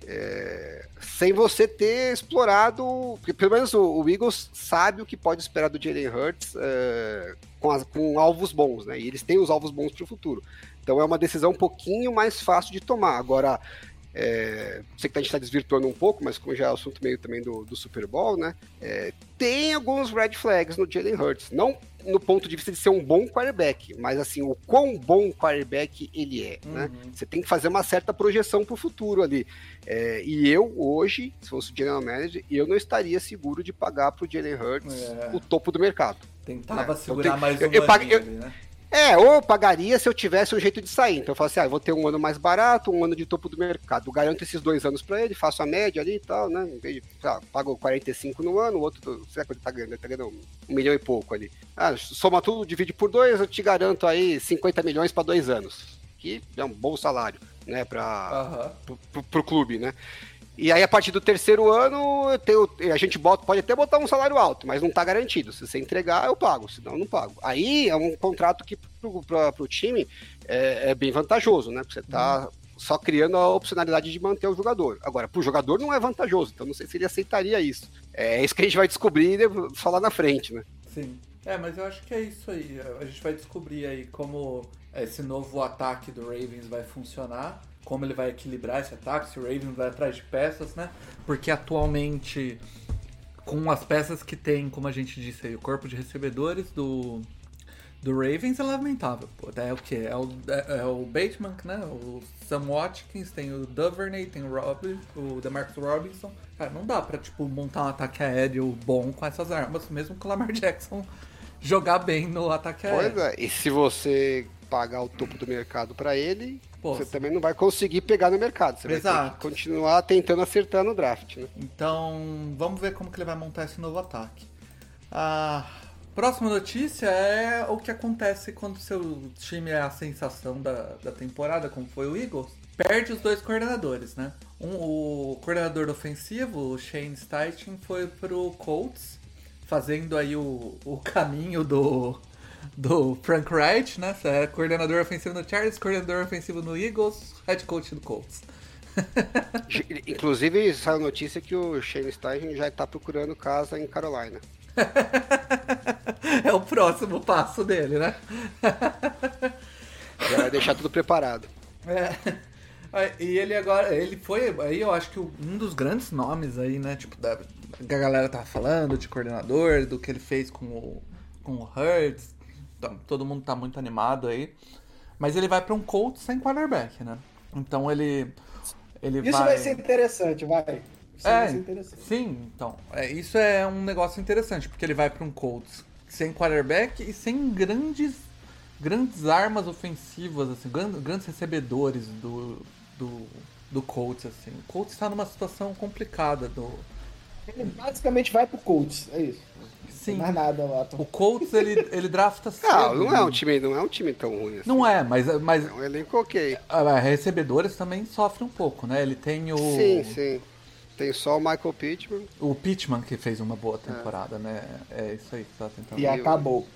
é, sem você ter explorado. Porque pelo menos o, o Eagles sabe o que pode esperar do Jalen Hurts é, com, as- com alvos bons, né? E eles têm os alvos bons para o futuro. Então é uma decisão um pouquinho mais fácil de tomar. Agora, é, sei que a gente está desvirtuando um pouco, mas como já é assunto meio também do, do Super Bowl, né? É, tem alguns red flags no Jalen Hurts. Não no ponto de vista de ser um bom quarterback, mas assim, o quão bom quarterback ele é, né? Você tem que fazer uma certa projeção para o futuro ali. É, e eu, hoje, se fosse o general manager, eu não estaria seguro de pagar para o Jalen Hurts É. o topo do mercado. Tentava É, segurar eu tenho- mais um eu eu- ali, né? É, ou eu pagaria se eu tivesse um jeito de sair. Então eu falo assim, ah, eu vou ter um ano mais barato, um ano de topo do mercado. Eu garanto esses dois anos pra ele, faço a média ali e tal, né? Em vez de, sei lá, pago 45 no ano, o outro, sei lá quanto ele tá ganhando, ele tá ganhando um milhão e pouco ali. Ah, soma tudo, divide por dois, eu te garanto aí 50 milhões pra dois anos. Que é um bom salário, né, pro, pro- pro clube, né? E aí, a partir do terceiro ano, tenho- a gente bota, pode até botar um salário alto, mas não tá garantido. Se você entregar, eu pago, senão eu não pago. Aí é um contrato que pra, pro time é, é bem vantajoso, né? Porque você tá só criando a opcionalidade de manter o jogador. Agora, pro jogador não é vantajoso, então não sei se ele aceitaria isso. É isso que a gente vai descobrir e falar na frente, né? Sim. É, mas eu acho que é isso aí. A gente vai descobrir aí como esse novo ataque do Ravens vai funcionar, como ele vai equilibrar esse ataque, se o Ravens vai atrás de peças, né? Porque atualmente, com as peças que tem, como a gente disse aí, o corpo de recebedores do, do Ravens é lamentável. Pô. É o que? É o, é, é o Bateman, né? O Sam Watkins, tem o Duvernay, tem o Rob, o DeMarcus Robinson. Cara, não dá pra, tipo, montar um ataque aéreo bom com essas armas, mesmo que o Lamar Jackson jogar bem no ataque aéreo. Pois é, e se você pagar o topo do mercado pra ele, Pô, você também não vai conseguir pegar no mercado. Você vai Exato. que continuar tentando acertar no draft, né? Então, vamos ver como que ele vai montar esse novo ataque. A próxima notícia é o que acontece quando seu time é a sensação da, da temporada, como foi o Eagles. Perde os dois coordenadores, né? Um, o coordenador ofensivo, o Shane Steichen, foi pro Colts, fazendo aí o, o caminho do, do Frank Wright, né? É coordenador ofensivo no Chargers, coordenador ofensivo no Eagles, head coach do Colts. Inclusive, saiu notícia que o Shane Steichen já está procurando casa em Carolina. é o próximo passo dele, né? Já vai deixar tudo preparado. É. E ele agora, ele foi, aí eu acho que um dos grandes nomes aí, né, tipo, da, que a galera tava falando, de coordenador, do que ele fez com o, com o Hurts, todo mundo tá muito animado aí, mas ele vai pra um Colts sem quarterback, né, então ele, ele Isso vai... vai ser interessante, vai. Isso É, vai ser interessante. sim, então, é, isso é um negócio interessante, porque ele vai pra um Colts sem quarterback e sem grandes grandes armas ofensivas, assim, gran- grandes recebedores do, do, do Colts, assim. O Colts está numa situação complicada do... Ele basicamente vai pro Colts, é isso. Não mais nada o Colts, ele, ele drafta cedo. Não, não é um né? time, não é um time tão ruim assim. Não é, mas, mas É um elenco ok. ah, recebedores também sofrem um pouco, né? Ele tem o... Sim, sim. Tem só o Michael Pittman. O Pittman que fez uma boa temporada, né? É isso aí que você tá tentando E acabou.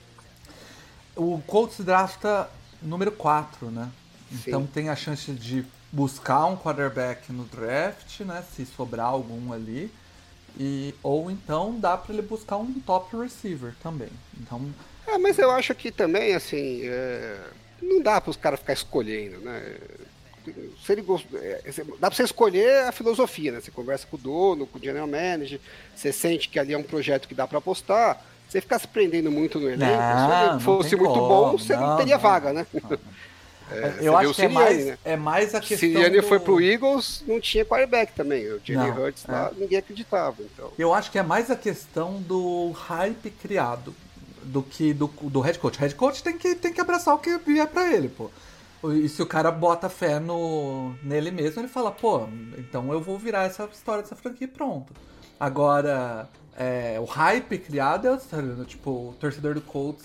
O Colts drafta número 4, né? Sim. Então tem a chance de buscar um quarterback no draft, né? Se sobrar algum ali. E, ou então dá pra ele buscar um top receiver também. Então, É, mas eu acho que também, assim, é, não dá para os caras ficar escolhendo, né? Se ele gost... é, dá para você escolher a filosofia, né? Você conversa com o dono, com o general manager, você sente que ali é um projeto que dá para apostar. Você ficar se prendendo muito no elenco, Não, se ele fosse muito como, bom, você não, não, teria não. vaga, né? Eu você vê acho o que é Sirianni, mais, né? é mais a questão. Sirianne do- foi pro Eagles, não tinha quarterback também. O Não, Hurts lá, ninguém acreditava. Então. Eu acho que é mais a questão do hype criado do que do, do head coach. O head coach tem que, tem que abraçar o que vier pra ele, pô. E se o cara bota fé no, nele mesmo, ele fala, pô, então eu vou virar essa história dessa franquia e pronto. Agora, é, o hype criado é história. Tipo, o torcedor do Colts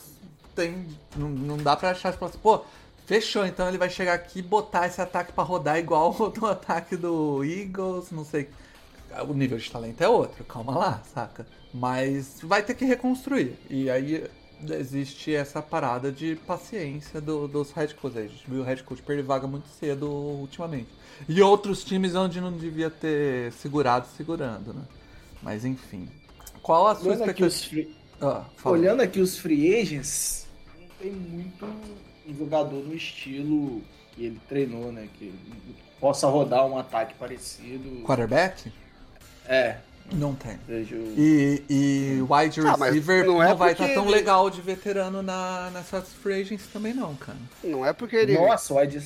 tem. Não, não dá pra achar, tipo assim, pô, fechou, então ele vai chegar aqui e botar esse ataque pra rodar igual o ataque do Eagles, não sei. O nível de talento é outro, calma lá, saca? Mas vai ter que reconstruir. E aí existe essa parada de paciência do, dos head coaches. A gente viu o head coach perder vaga muito cedo ultimamente. E outros times onde não devia ter segurado, segurando, né? Mas enfim. Qual a sua Olhando aqui, os expectativa? free... Ah. Olhando aqui os free agents, não tem muito um jogador no estilo que ele treinou, né? Que possa rodar um ataque parecido. Quarterback? É, Não tem. vejo. E, e wide Ah, mas receiver não não, é vai porque estar tão ele- legal de veterano na, nessas free agents também não, cara. Não é porque ele, Nossa, Wide.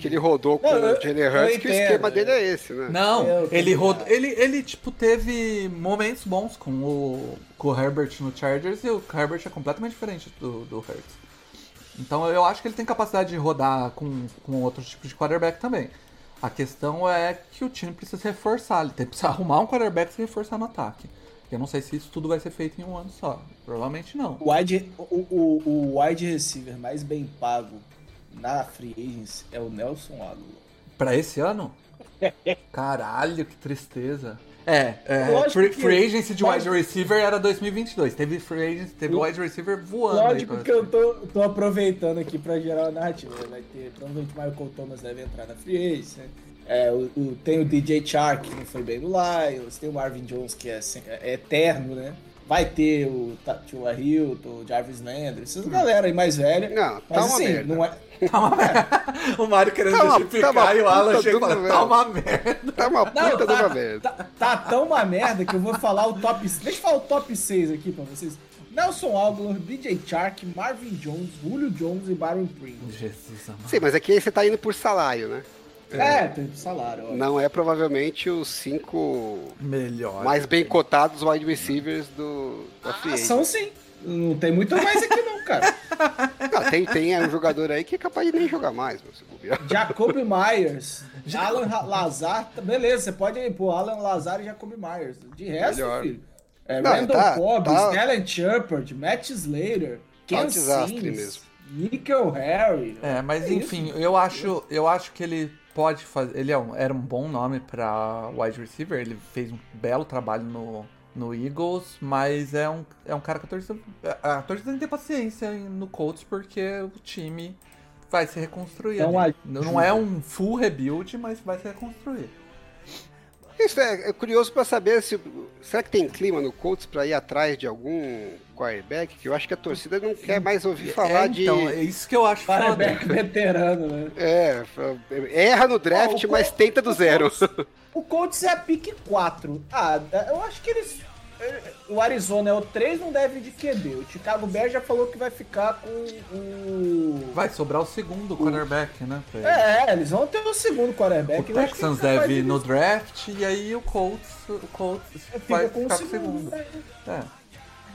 que ele rodou com Não, eu- o Jalen eu Hurts que o esquema é. dele é esse, né? Não, Eu ele rodou. Ele, ele, tipo, teve momentos bons com o, com o Herbert no Chargers e o Herbert é completamente diferente do, do Hurts. Então eu acho que ele tem capacidade de rodar com, com outros tipos de quarterback também. A questão é que o time precisa se reforçar. Ele tem, precisa arrumar um quarterback e se reforçar no ataque. Eu não sei se isso tudo vai ser feito em um ano só. Provavelmente não. O wide, o, o, o wide receiver mais bem pago na Free Agents é o Nelson Aguilar. Pra esse ano? Caralho, que tristeza. É, é free, que- free agency de wide receiver era 2022. Teve free agency, teve wide receiver voando. Lógico que eu tô, tô aproveitando aqui pra gerar a narrativa. Vai ter, provavelmente o Michael Thomas deve entrar na Free Agents, né? É, o, o- tem o DJ Chark, que não foi bem no Lions, tem o Marvin Jones, que é, é eterno, né? Vai ter o Tachua Hilton, o Jarvis Landry, essas galera aí mais velha. Não, tá Mas uma assim, merda. não é. Tá uma merda. o Mário querendo Tá uma- justificar tá uma e o Alan chega e fala, tá uma merda. Tá uma puta Não, de tá, uma merda. tá, tá tão uma merda que eu vou falar o top. Deixa eu falar o top 6 aqui pra vocês. Nelson Aguilar, DJ Chark, Marvin Jones, Julio Jones e Byron Pringle. Jesus amado. Sim, mas aqui você tá indo por salário, né? É, tem salário, ó. Não é provavelmente os cinco Melhor. mais bem cotados wide receivers do, da Ah, são sim. Não tem muito mais aqui não, cara. Ah, tem, tem um jogador aí que é capaz de nem jogar mais, meu, se bobear. Jacob Myers, Alan Lazar, tá- beleza, você pode ir pôr Alan Lazar e Jacob Myers. De resto, Melhor. filho. É, Não, Randall tá- Cobb, tá- Stellan Shepard, Matt Slater, Tá um Ken desastre Sims, mesmo. Nickel Harry. É, mas É enfim, isso. eu acho, eu acho que ele pode fazer. Ele é um- era um bom nome pra wide receiver. Ele fez um belo trabalho no, no Eagles, mas é um, é um cara que a torcida, a torcida tem que ter paciência no Colts porque o time vai se reconstruir. Então, ajuda. Não é um full rebuild, mas vai se reconstruir. Isso é, é curioso pra saber se. Será que tem clima no Colts pra ir atrás de algum quarterback? Que eu acho que a torcida não quer mais ouvir falar é, de. então, é isso que eu acho foda. Quarterback veterano, né? É, erra no draft, Ah, o mas Col- tenta do o zero. Colts- O Colts é a pique 4. Ah, eu acho que eles. O Arizona é o 3, não deve de QB. O Chicago Bears já falou que vai ficar com o. Vai sobrar o segundo quarterback, né? É, eles vão ter o segundo quarterback. O Texans é deve ir de no draft e aí o Colts, o Colts fica vai com o ficar com o segundo. segundo. É.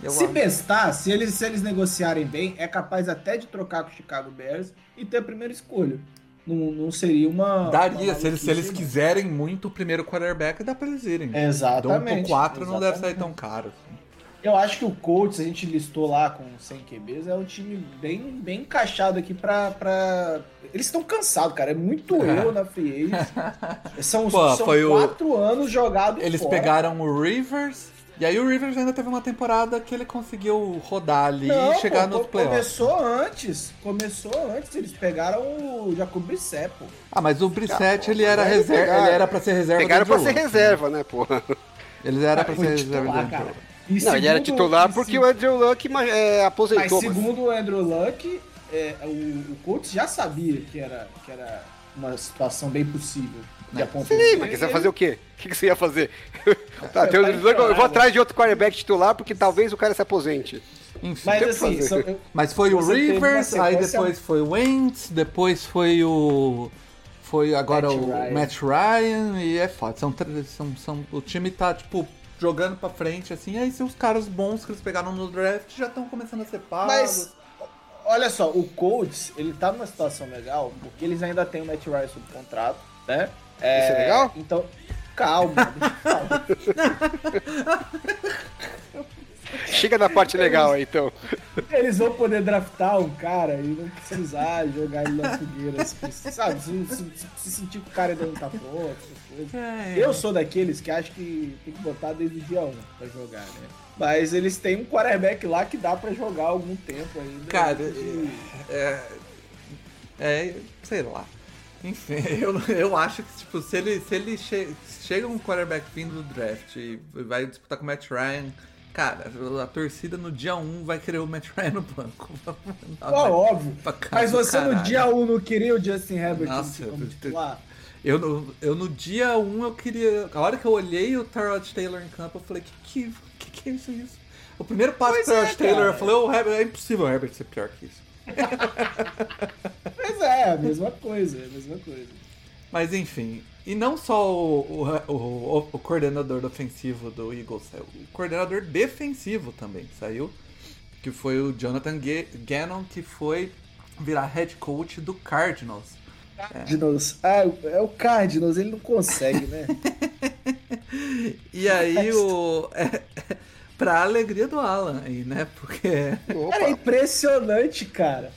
Eu Se bestar, se eles, se eles negociarem bem, é capaz até de trocar com o Chicago Bears e ter a primeira escolha. Não, não seria uma. Daria, uma se eles, se eles quiserem muito o primeiro quarterback, dá pra eles irem. Exatamente. Do 4 não deve sair tão caro. assim. Eu acho que o Colts, a gente listou lá com 100 QBs, é um time bem, bem encaixado aqui pra. pra... Eles estão cansados, cara. É muito É. erro na Free. São, Pô, são foi o- quatro anos jogados Eles fora. pegaram o Rivers, e aí o Rivers ainda teve uma temporada que ele conseguiu rodar ali Não, e chegar pô, nos playoffs. Começou antes. Começou antes. Eles pegaram o Jacob Brissett, pô. Ah, mas o Brissett ele era Mas reserva, pegaram- ele era pra ser reserva Pegaram pra ser reserva, né, porra? Eles eram pra Foi ser titular, reserva do. Andrew. E Não, ele era segundo- titular porque se- o Andrew Luck é, Mas aposentou. mas- segundo o Andrew Luck, é, o, o Colts já sabia que era, que era uma situação bem possível Né? Sim, mas você vai fazer o quê? O que que você ia fazer? tá, tem o tá eu vou atrás de outro quarterback titular porque talvez o cara se aposente. Enfim. Mas assim, eu- Mas foi o Rivers, aí depois foi o Wentz, depois foi o. Foi agora Matt o Ryan. Matt Ryan e é foda. São, três- são, são, o time tá, tipo, jogando pra frente, assim, aí se os caras bons que eles pegaram no draft já estão começando a ser pagos. Mas, olha só, o Colts, ele tá numa situação legal, porque eles ainda têm o Matt Ryan sob contrato, né? Isso é legal? Então, Calma, calma. Chega na parte legal aí, então. Eles vão poder draftar um cara e não precisar jogar ele na fogueira, se- sabe? Se, se- se sentir que o cara ainda não tá pronto, essas coisas. É. Eu sou daqueles que acham que tem que botar desde o dia 1 pra jogar, né? Mas eles têm um quarterback lá que dá pra jogar algum tempo ainda. Cara, E- é, é, sei lá. Enfim, eu, eu acho que tipo, se ele, se ele che- chega um quarterback vindo do draft e vai disputar com o Matt Ryan, cara, a torcida no dia 1 vai querer o Matt Ryan no banco. Ó, óbvio. Mas você no dia 1 não queria o Justin Herbert Nossa, como eu- titular? Eu, no- eu no dia 1 eu queria. A hora que eu olhei o Tyrod Taylor em campo, eu falei, que que, que, que é isso? O primeiro passo Pois do Tyrod é, Taylor, cara. eu falei, o Herbert, é impossível o Herbert ser pior que isso. Mas é, a mesma coisa, é a mesma coisa. Mas enfim, e não só o, o, o- o coordenador ofensivo do Eagles, saiu, o coordenador defensivo também saiu, que foi o Jonathan Ga- Gannon, que foi virar head coach do Cardinals. Cardinals. Ah, é o Cardinals, ele não consegue, né? E aí o. É, pra alegria do Alan aí, né? Porque. Opa, Cara, é impressionante, cara.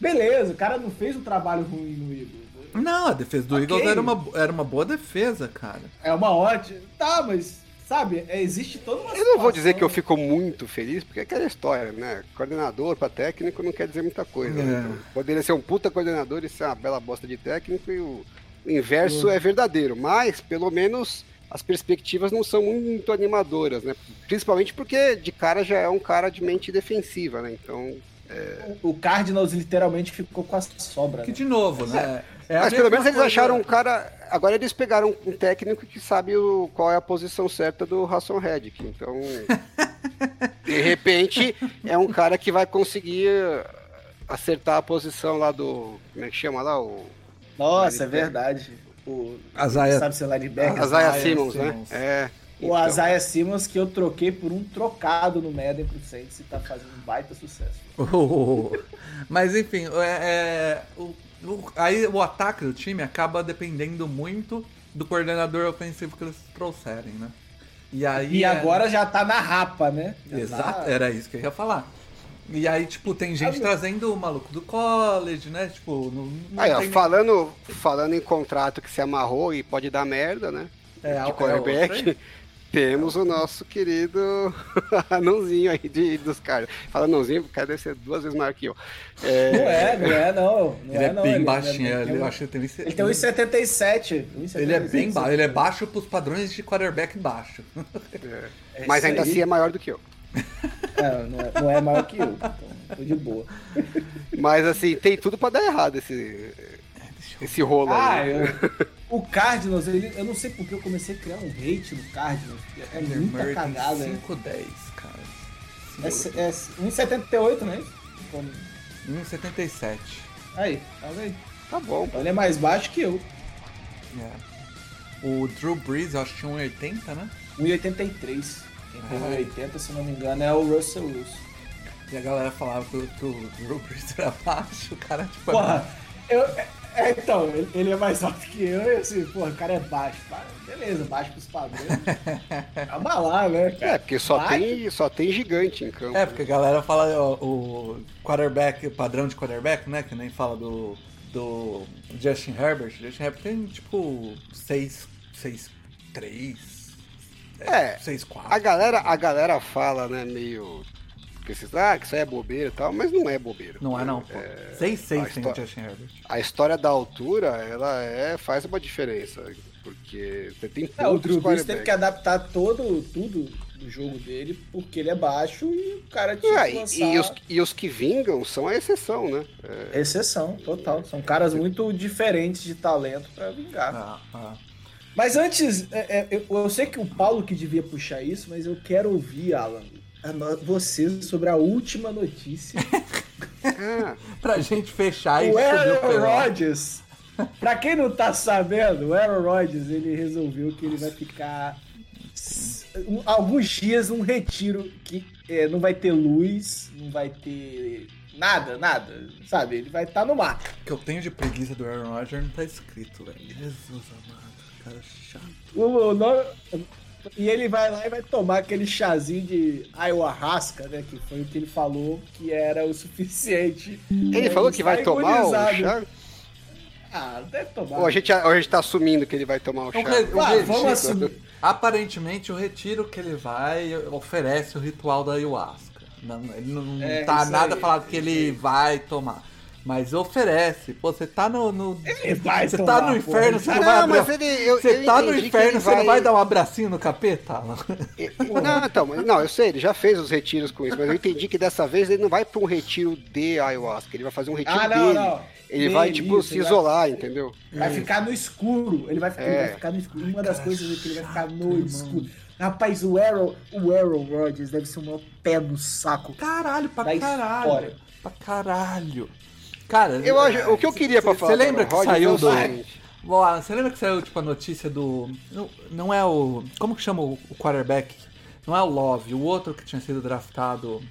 Beleza, o cara não fez um trabalho ruim no Eagles. Não, a defesa do Ok. Eagles era uma, era uma boa defesa, cara. É uma ótima. Tá, mas, sabe, é, existe toda uma eu não vou dizer que eu fico muito feliz, porque é aquela história, né? Coordenador pra técnico não quer dizer muita coisa. né? É. Então, poderia ser um puta coordenador e ser uma bela bosta de técnico, e o, o inverso é verdadeiro. Mas, pelo menos, as perspectivas não são muito animadoras, né? Principalmente porque de cara já é um cara de mente defensiva, né? Então. O Cardinals literalmente ficou com a sobra. Que né? de novo, né? É a Mas pelo menos eles coisa- acharam um cara. Agora eles pegaram um técnico que sabe o, qual é a posição certa do Hassan Reddick. Então, de repente, é um cara que vai conseguir acertar a posição lá do. Como é que chama lá? O Nossa, é verdade. O, Azaia- sabe ser linebacker? Azaia Simmons, Simmons. né? É. O Então, Isaiah Simmons que eu troquei por um trocado no Madden pro Saints e tá fazendo um baita sucesso. Mas enfim, é, é, o, o- aí o ataque do time acaba dependendo muito do coordenador ofensivo que eles trouxerem, né? E aí. E é- agora já tá na rapa, né? Já Exato, tá- era isso que eu ia falar. E aí, tipo, tem gente Ah, trazendo o maluco do college, né? Tipo, não, não Aí, ó, tem falando, falando em contrato que se amarrou e pode dar merda, né? É, é de quarterback, outro temos o nosso querido anãozinho aí de, dos caras. Fala anãozinho, o cara deve ser duas vezes maior que eu. É, Não é, não é, não. não Ele é, não, bem ele- baixinho, ele, ele, tem eu um- acho que ele tem ele tem 1,77. 1,77. Ele é bem baixo, ele é baixo pros padrões de quarterback baixo. É mas ainda aí. assim é maior do que eu. É, não, é, não é maior que eu, então tô de boa. Mas assim, tem tudo pra dar errado esse, esse rolo Ah, aí. eu, o Cardinals, ele, eu não sei porque eu comecei a criar um hate no Cardinals. É Kyler muita Murray cagada. né? 5'10, cara. É, é 1,78, né? Como- 1,77. Aí, tá vendo? Tá bom. Então ele é mais baixo que eu. É. O Drew Brees, eu acho que tinha 1,80, né? 1,83. Quem tem Ah. 1,80, se não me engano, é o Russell Wilson. E a galera falava que o, que o Drew Brees era baixo, o cara, tipo... Porra, eu, é, é, então, ele, ele é mais alto que eu e assim, porra, o cara é baixo. Beleza, baixo pros padrões. Calma lá, né, cara? É, porque só Baixo. tem, só tem gigante em campo. É, porque a galera fala ó, o quarterback, o padrão de quarterback, né? Que nem fala do, do Justin Herbert. Justin Herbert tem, tipo, 6, 6, 3, É, 6, 4. A galera, a galera fala, né, meio. Ah, que isso aí é bobeira e tal, mas não é bobeira. Não é não, pô. 6, 6 a tem o história- Justin Herbert. A história da altura, ela é, faz uma diferença. Porque você tem É, o Drew Brees teve que adaptar todo, tudo do jogo dele, porque ele é baixo e o cara tinha Ah, que e, lançar... e os, e os que vingam são a exceção, né? É, Exceção, total. São caras muito diferentes de talento pra vingar. Ah, ah. Mas antes, é, é, eu, eu sei que o Paulo que devia puxar isso, mas eu quero ouvir, Alan, a no- você sobre a última notícia. Pra gente fechar e o Aaron. Rodgers, pra quem não tá sabendo, o Aaron Rodgers, ele resolveu que ele vai ficar um- alguns dias num retiro que é, não vai ter luz, não vai ter Nada, nada. Sabe? Ele vai estar tá no mar. O que eu tenho de preguiça do Aaron Rodgers não tá escrito, velho. Jesus amado, cara chato. O, o nome... E ele vai lá e vai tomar aquele chazinho de ayahuasca, né? Que foi o que ele falou que era o suficiente. Ele falou que vai tomar o chá? Ah, deve tomar. Ou a gente, ou a gente tá assumindo que ele vai tomar o chá? Um, ah, vamos assumir. Aparentemente, o retiro que ele vai oferece o ritual da ayahuasca. Não, ele não é, tá nada aí. falado que ele vai tomar. Mas oferece. Pô, você tá no. no ele vai você tomar, tá no inferno, você não, não vai abrir. Mas ele, eu, você eu tá no inferno, você vai... não vai dar um abracinho no capeta? Não, então, não, eu sei, ele já fez os retiros com isso, mas eu entendi que dessa vez ele não vai pra um retiro de ayahuasca, ele vai fazer um retiro ah, não, dele. Não. Ele vai, tipo, isso, se isolar, vai... entendeu? Vai ficar no escuro. Ele vai, ficar, é. ele vai ficar no escuro. Uma das coisas é que ele vai ficar no escuro. Rapaz, o Arrow, o Arrow Rodgers deve ser o maior pé no saco. Caralho, pra caralho. História. Pra caralho. Cara, eu acho, o que eu queria pra falar. Você lembra que saiu do. Boa, você lembra que saiu tipo a notícia do. Não, não é o. Como que chama o, quarterback? Não é o Love, o outro que tinha sido draftado,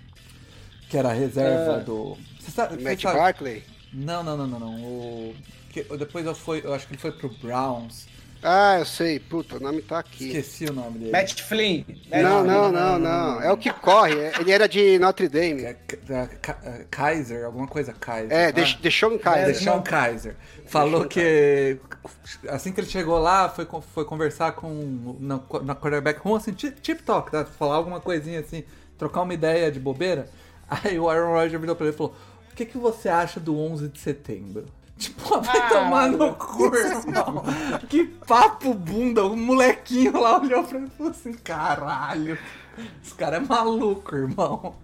que era a reserva uh, do. Você sabe, Matt Barkley? Não, não, não, não, não. O, que, depois eu, fui, eu acho que ele foi pro Browns. Ah, eu sei. Puta, o nome tá aqui. Esqueci o nome dele. Matt Flynn. Não, não, não, não. É o que corre. É, ele era de Notre Dame. É, é, Kaiser, alguma coisa Kaiser. É, ah. Deshaun Kaiser. Deshaun Kaiser. Falou que assim que ele chegou lá, foi, foi conversar com na, na quarterback room, assim, tip talk, tá? falar alguma coisinha assim, trocar uma ideia de bobeira. Aí o Aaron Rodgers virou pra ele e falou: O que, que você acha do 11 de setembro? Tipo, vai ah, tomar no cu, irmão. que papo bunda. O molequinho lá olhou pra mim e falou assim: caralho, esse cara é maluco, irmão.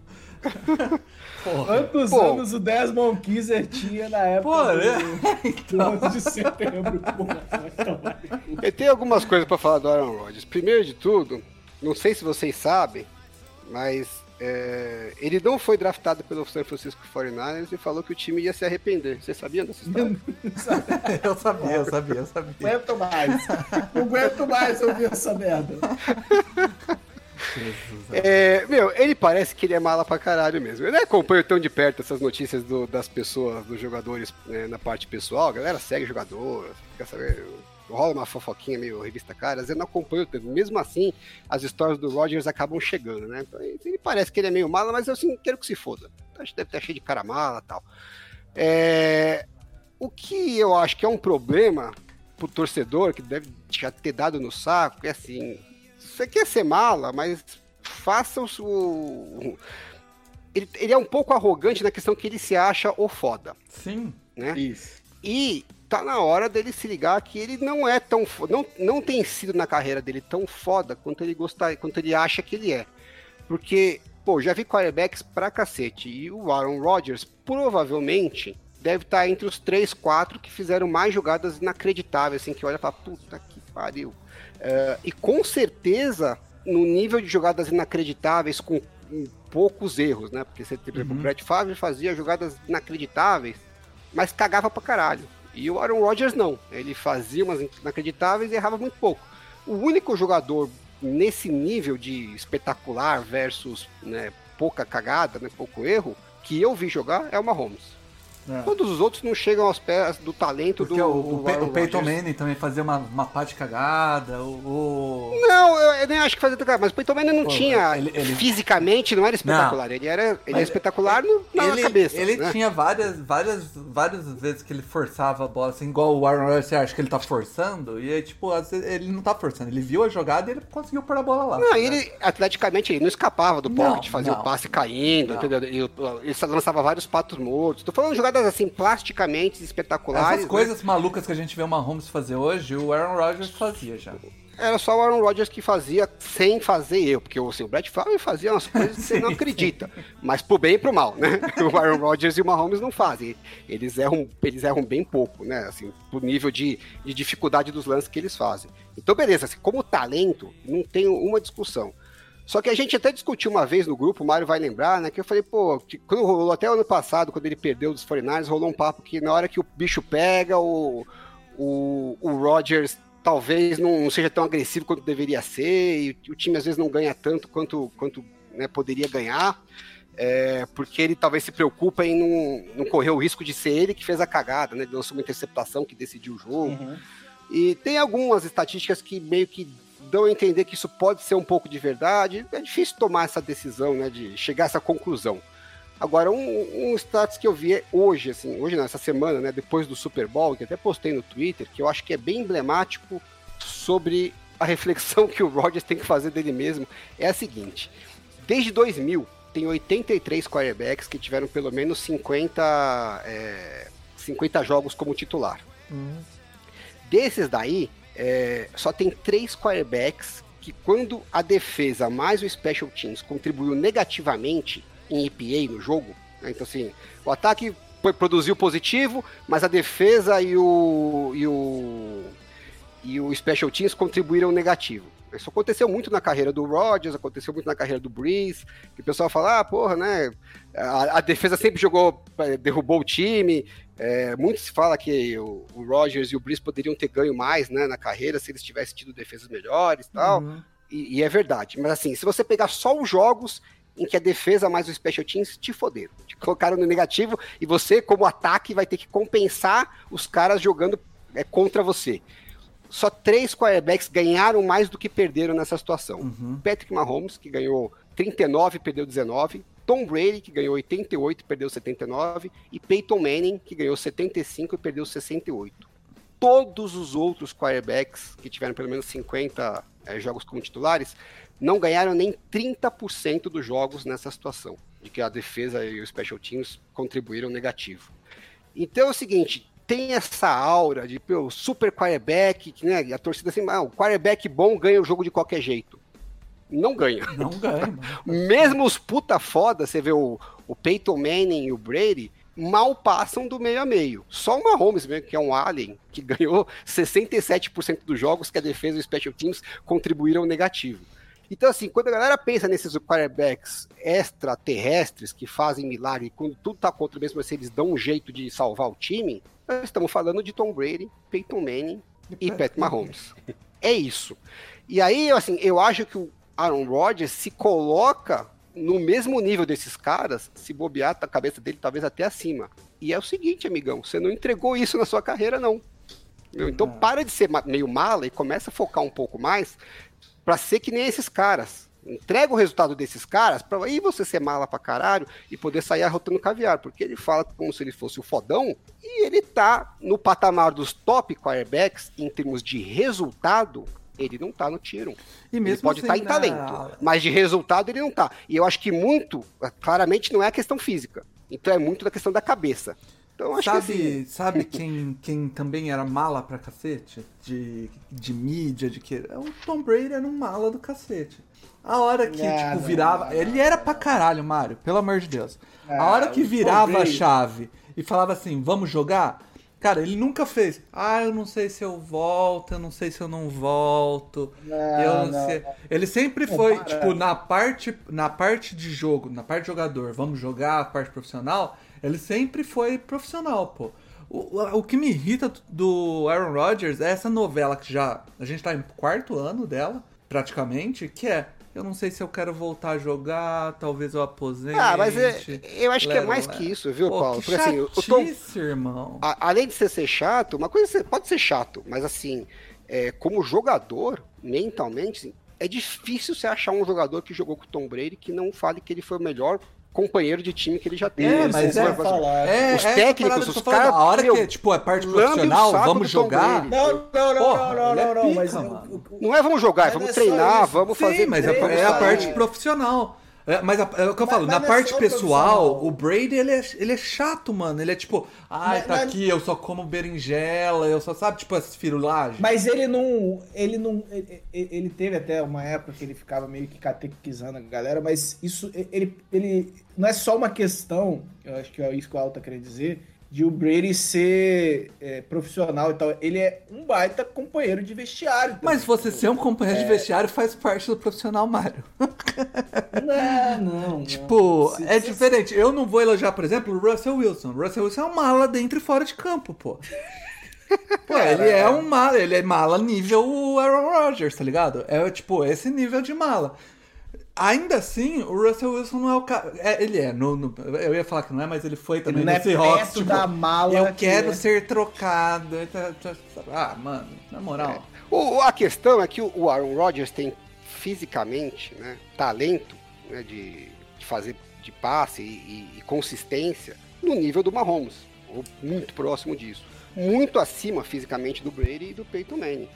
Porra. Quantos Pô. anos o Desmond Kizer tinha na época Pô, do, é, então... do 11 de setembro? Porra, Eu tenho algumas coisas para falar do Aaron Rodgers. Primeiro de tudo, não sei se vocês sabem, mas é, ele não foi draftado pelo San Francisco 49ers e falou que o time ia se arrepender. Vocês sabiam dessa história? eu sabia, eu sabia, eu sabia. Não aguento mais. Não aguento mais ouvir essa merda. É, meu, ele parece que ele é mala pra caralho mesmo. Eu não acompanho tão de perto essas notícias do, das pessoas, dos jogadores né, na parte pessoal. A galera segue jogador, fica sabendo rola uma fofoquinha meio revista cara, eu não acompanho tanto. Mesmo assim, as histórias do Rogers acabam chegando, né? Então, ele parece que ele é meio mala, mas eu sim quero que se foda. Acho que deve estar cheio de cara mala e tal. É... O que eu acho que é um problema pro torcedor, que deve já ter dado no saco, é assim, você quer ser mala, mas faça o... Ele, ele é um pouco arrogante na questão que ele se acha o foda. Sim, né? isso. E tá na hora dele se ligar que ele não é tão não, não tem sido na carreira dele tão foda quanto ele gosta, quanto ele acha que ele é. Porque, pô, já vi quarterbacks pra cacete e o Aaron Rodgers provavelmente deve estar tá entre os 3, 4 que fizeram mais jogadas inacreditáveis, assim, que olha e fala, puta que pariu. Uh, e com certeza, no nível de jogadas inacreditáveis, com poucos erros, né? Porque você, por exemplo, uhum. o Brett Favre fazia jogadas inacreditáveis, mas cagava pra caralho. E o Aaron Rodgers não. Ele fazia umas inacreditáveis e errava muito pouco. O único jogador nesse nível de espetacular versus né, pouca cagada, né, pouco erro, que eu vi jogar é o Mahomes. É. Todos os outros não chegam aos pés do talento Porque do. O, o, o Peyton Manning também fazia uma, uma pá de cagada. O, Não, eu, eu, nem acho que fazia cagada, mas o Peyton Manning não Pô, tinha. Ele, ele... Fisicamente não era espetacular. Não, ele era, ele era espetacular no, na ele, cabeça. Ele né? tinha várias, várias, várias vezes que ele forçava a bola, assim, igual o Aaron Rodgers, você acha que ele tá forçando? E aí, tipo, ele não tá forçando. Ele viu a jogada e ele conseguiu pôr a bola lá. Não, ele, atleticamente, ele não escapava do pocket, fazia o passe caindo, não. entendeu? Ele, ele lançava vários patos mortos. Tô falando de jogadas assim, plasticamente espetaculares. Essas né? coisas malucas que a gente vê o Mahomes fazer hoje, o Aaron Rodgers fazia já. Era só o Aaron Rodgers que fazia sem fazer eu, porque assim, o Brett Favre fazia umas coisas que você não acredita, mas pro bem e pro mal, né? O Aaron Rodgers e o Mahomes não fazem. Eles erram, eles erram bem pouco, né? Assim, pro nível de, de dificuldade dos lances que eles fazem. Então, beleza, assim, como talento, não tem uma discussão. Só que a gente até discutiu uma vez no grupo, o Mário vai lembrar, né? Que eu falei, pô, quando rolou até o ano passado, quando ele perdeu dos 49 rolou um papo que na hora que o bicho pega, o, o, o Rodgers talvez não seja tão agressivo quanto deveria ser, e o time às vezes não ganha tanto quanto, quanto né, poderia ganhar. é, porque ele talvez se preocupa em não, não, correr o risco de ser ele que fez a cagada, né? Ele lançou uma interceptação que decidiu o jogo. Uhum. E tem algumas estatísticas que meio que dão a entender que isso pode ser um pouco de verdade. É difícil tomar essa decisão, né? De chegar a essa conclusão. Agora, um, um status que eu vi hoje, assim, hoje nessa semana, né? Depois do Super Bowl, que até postei no Twitter, que eu acho que é bem emblemático sobre a reflexão que o Rodgers tem que fazer dele mesmo, é a seguinte. Desde 2000, tem 83 quarterbacks que tiveram pelo menos 50, é, 50 jogos como titular. Uhum. Desses daí, é, só tem três quarterbacks que quando a defesa mais o special teams contribuiu negativamente em EPA no jogo, né? então assim, o ataque produziu positivo, mas a defesa e o, e o, e o special teams contribuíram negativo. Isso aconteceu muito na carreira do Rodgers, aconteceu muito na carreira do Breeze, que o pessoal fala, ah, porra, né, a, a defesa sempre jogou, é, derrubou o time, é, muito se fala que o, o Rodgers e o Breeze poderiam ter ganho mais, né, na carreira se eles tivessem tido defesas melhores e tal, uhum. e, e, é verdade, mas assim, se você pegar só os jogos em que a defesa mais o special teams te foderam, te colocaram no negativo, e você, como ataque, vai ter que compensar os caras jogando é, contra você só três quarterbacks ganharam mais do que perderam nessa situação. Uhum. Patrick Mahomes, que ganhou 39 e perdeu 19. Tom Brady, que ganhou 88 e perdeu 79. E Peyton Manning, que ganhou 75 e perdeu 68. Todos os outros quarterbacks que tiveram pelo menos 50 é, jogos como titulares não ganharam nem 30% dos jogos nessa situação, de que a defesa e os special teams contribuíram negativo. Então é o seguinte, tem essa aura de pô, super quarterback, né? A torcida assim, ah, o quarterback bom ganha o jogo de qualquer jeito. Não ganha. Não ganha. Mesmo os puta foda, você vê o, o Peyton Manning e o Brady, mal passam do meio a meio. Só o Mahomes mesmo, que é um alien, que ganhou 67% dos jogos que a defesa e os special teams contribuíram negativo. Então, assim, quando a galera pensa nesses quarterbacks extraterrestres que fazem milagre, quando tudo tá contra mesmo assim, eles dão um jeito de salvar o time, nós estamos falando de Tom Brady, Peyton Manning e, Pat Mahomes. É isso. E aí, assim, eu acho que o Aaron Rodgers se coloca no mesmo nível desses caras, se bobear a cabeça dele talvez até acima. E é o seguinte, amigão, você não entregou isso na sua carreira, não. Então ah. para de ser meio mala e começa a focar um pouco mais para ser que nem esses caras. Entrega o resultado desses caras para aí você ser mala pra caralho e poder sair arrotando caviar, porque ele fala como se ele fosse o fodão e ele tá no patamar dos top quarterbacks em termos de resultado. Ele não tá no tiro. E mesmo ele pode estar tá em talento, mas de resultado ele não tá. E eu acho que muito, claramente, não é a questão física. Então é muito da questão da cabeça. Então, acho sabe, que assim... sabe quem, quem também era mala pra cacete? De, de mídia, de que. O Tom Brady era um mala do cacete. A hora que, não, tipo, virava. Não, não, ele era pra caralho, Mário, pelo amor de Deus. a hora que virava a chave e falava assim, vamos jogar? Cara, ele nunca fez. Ah, eu não sei se eu volto, eu não sei se eu não volto. eu não, sei. Ele sempre foi, tipo, na parte, na parte de jogo, na parte de jogador, vamos jogar a parte profissional ele sempre foi profissional, pô. O, o, que me irrita do Aaron Rodgers é essa novela que já. A gente tá em quarto ano dela, praticamente, que é. Eu não sei se eu quero voltar a jogar, talvez eu aposente. Ah, mas é, eu acho que é mais que isso, viu, Pô, Paulo? Porque assim, eu tô, irmão. A, além de ser, ser chato, uma coisa pode ser chato, mas assim, é, como jogador, mentalmente, assim, é difícil você achar um jogador que jogou com o Tom Brady que não fale que ele foi o melhor companheiro de time que ele já teve. É, mas é, falar. É, os é técnicos, os caras. A hora meu, que tipo, é parte profissional, vamos jogar. Não, não, não, Porra, não, não, não, é pica, mas não é vamos jogar, é vamos treinar, vamos Sim, fazer. Mas é, a parte profissional. É, mas a, é o que eu falo, mas, na mas parte pessoal, o Brady, ele é, ele é chato, mano. Ele é tipo, ai, tá aqui, eu só como berinjela, eu só, sabe, tipo, essas firulagens. Mas ele não, ele não, ele, ele, teve até uma época que ele ficava meio que catequizando a galera, mas isso, ele, ele, não é só uma questão, eu acho que é isso que o Alto tá querendo dizer, de o Brady ser é, profissional e tal. Ele é um baita companheiro de vestiário. Também. Mas você ser um companheiro é... de vestiário faz parte do profissional Mário. Não, não. tipo, não. é se, diferente. Eu não vou elogiar, por exemplo, o Russell Wilson. O Russell Wilson é uma mala dentro e fora de campo, pô. Pô, ele é um mala, ele é mala nível Aaron Rodgers, tá ligado? É tipo esse nível de mala. Ainda assim, o Russell Wilson não é o cara. É, ele é, no, no- eu ia falar que não é, mas ele foi também Ele não no é perto tipo, da mala Eu que quero é. ser trocado. Tá- tá- Ah, mano, na moral. O- a questão é que o o Aaron Rodgers tem fisicamente né, talento né, de, de fazer de passe e, e- e consistência no nível do Mahomes, ou muito próximo disso. Muito acima fisicamente do Brady e do Peyton Manning.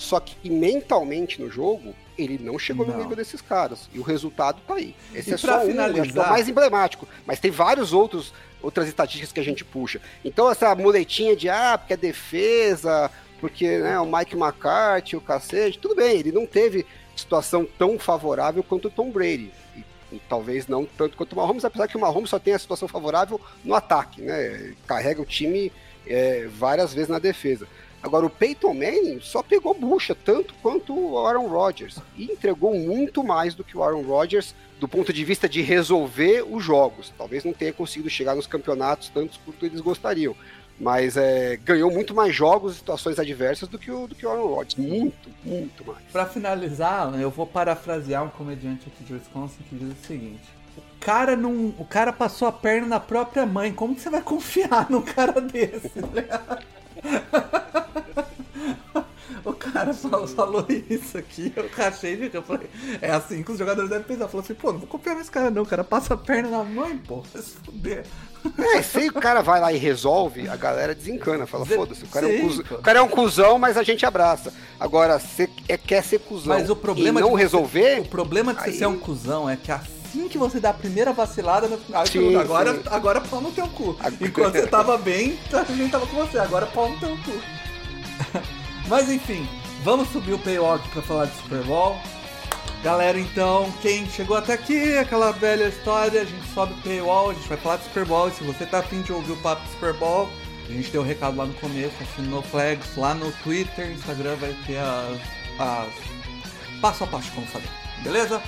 Só que mentalmente no jogo, ele não chegou Não. no nível desses caras. E o resultado tá aí. Esse E é só um, finalizar- acho que é o mais emblemático. Mas tem vários outros outras estatísticas que a gente puxa. Então essa muletinha de ah, porque é defesa, porque né, o Mike McCarthy, o cacete, tudo bem, ele não teve situação tão favorável quanto o Tom Brady. E, e talvez não tanto quanto o Mahomes, apesar que o Mahomes só tem a situação favorável no ataque, né? Carrega o time é, várias vezes na defesa. Agora, o Peyton Manning só pegou bucha, tanto quanto o Aaron Rodgers. E entregou muito mais do que o Aaron Rodgers do ponto de vista de resolver os jogos. Talvez não tenha conseguido chegar nos campeonatos tantos quanto eles gostariam. Mas é, ganhou muito mais jogos e situações adversas do que o, do que o Aaron Rodgers. Muito, muito mais. Pra finalizar, eu vou parafrasear um comediante aqui de Wisconsin que diz o seguinte. O cara não. O cara passou a perna na própria mãe. Como que você vai confiar num cara desse? O cara falou, falou isso aqui, eu rachei de eu falei, é assim que os jogadores devem pensar. Falou assim, pô, não vou confiar nesse cara não, o cara passa a perna na mãe, pô, vai se fuder. É, se o cara vai lá e resolve, a galera desencana, fala, foda-se, o, cara é um cuzão- o cara é um cuzão, mas a gente abraça. Agora, você é, quer ser cuzão Mas o problema e não de resolver, O problema de você aí- ser um cuzão é que assim que você dá a primeira vacilada no final, Sim, agora, sim. agora pau no teu cu. Enquanto você tava bem, a gente tava com você, agora pau no teu cu. Mas enfim, vamos subir o paywall pra falar de Super Bowl. Galera, então, quem chegou até aqui, aquela velha história, a gente sobe o paywall, a gente vai falar de Super Bowl. E se você tá afim de ouvir o papo de Super Bowl, a gente deu o recado lá no começo, assina no Flags, lá no Twitter, Instagram vai ter as, as passo a passo como fazer, beleza?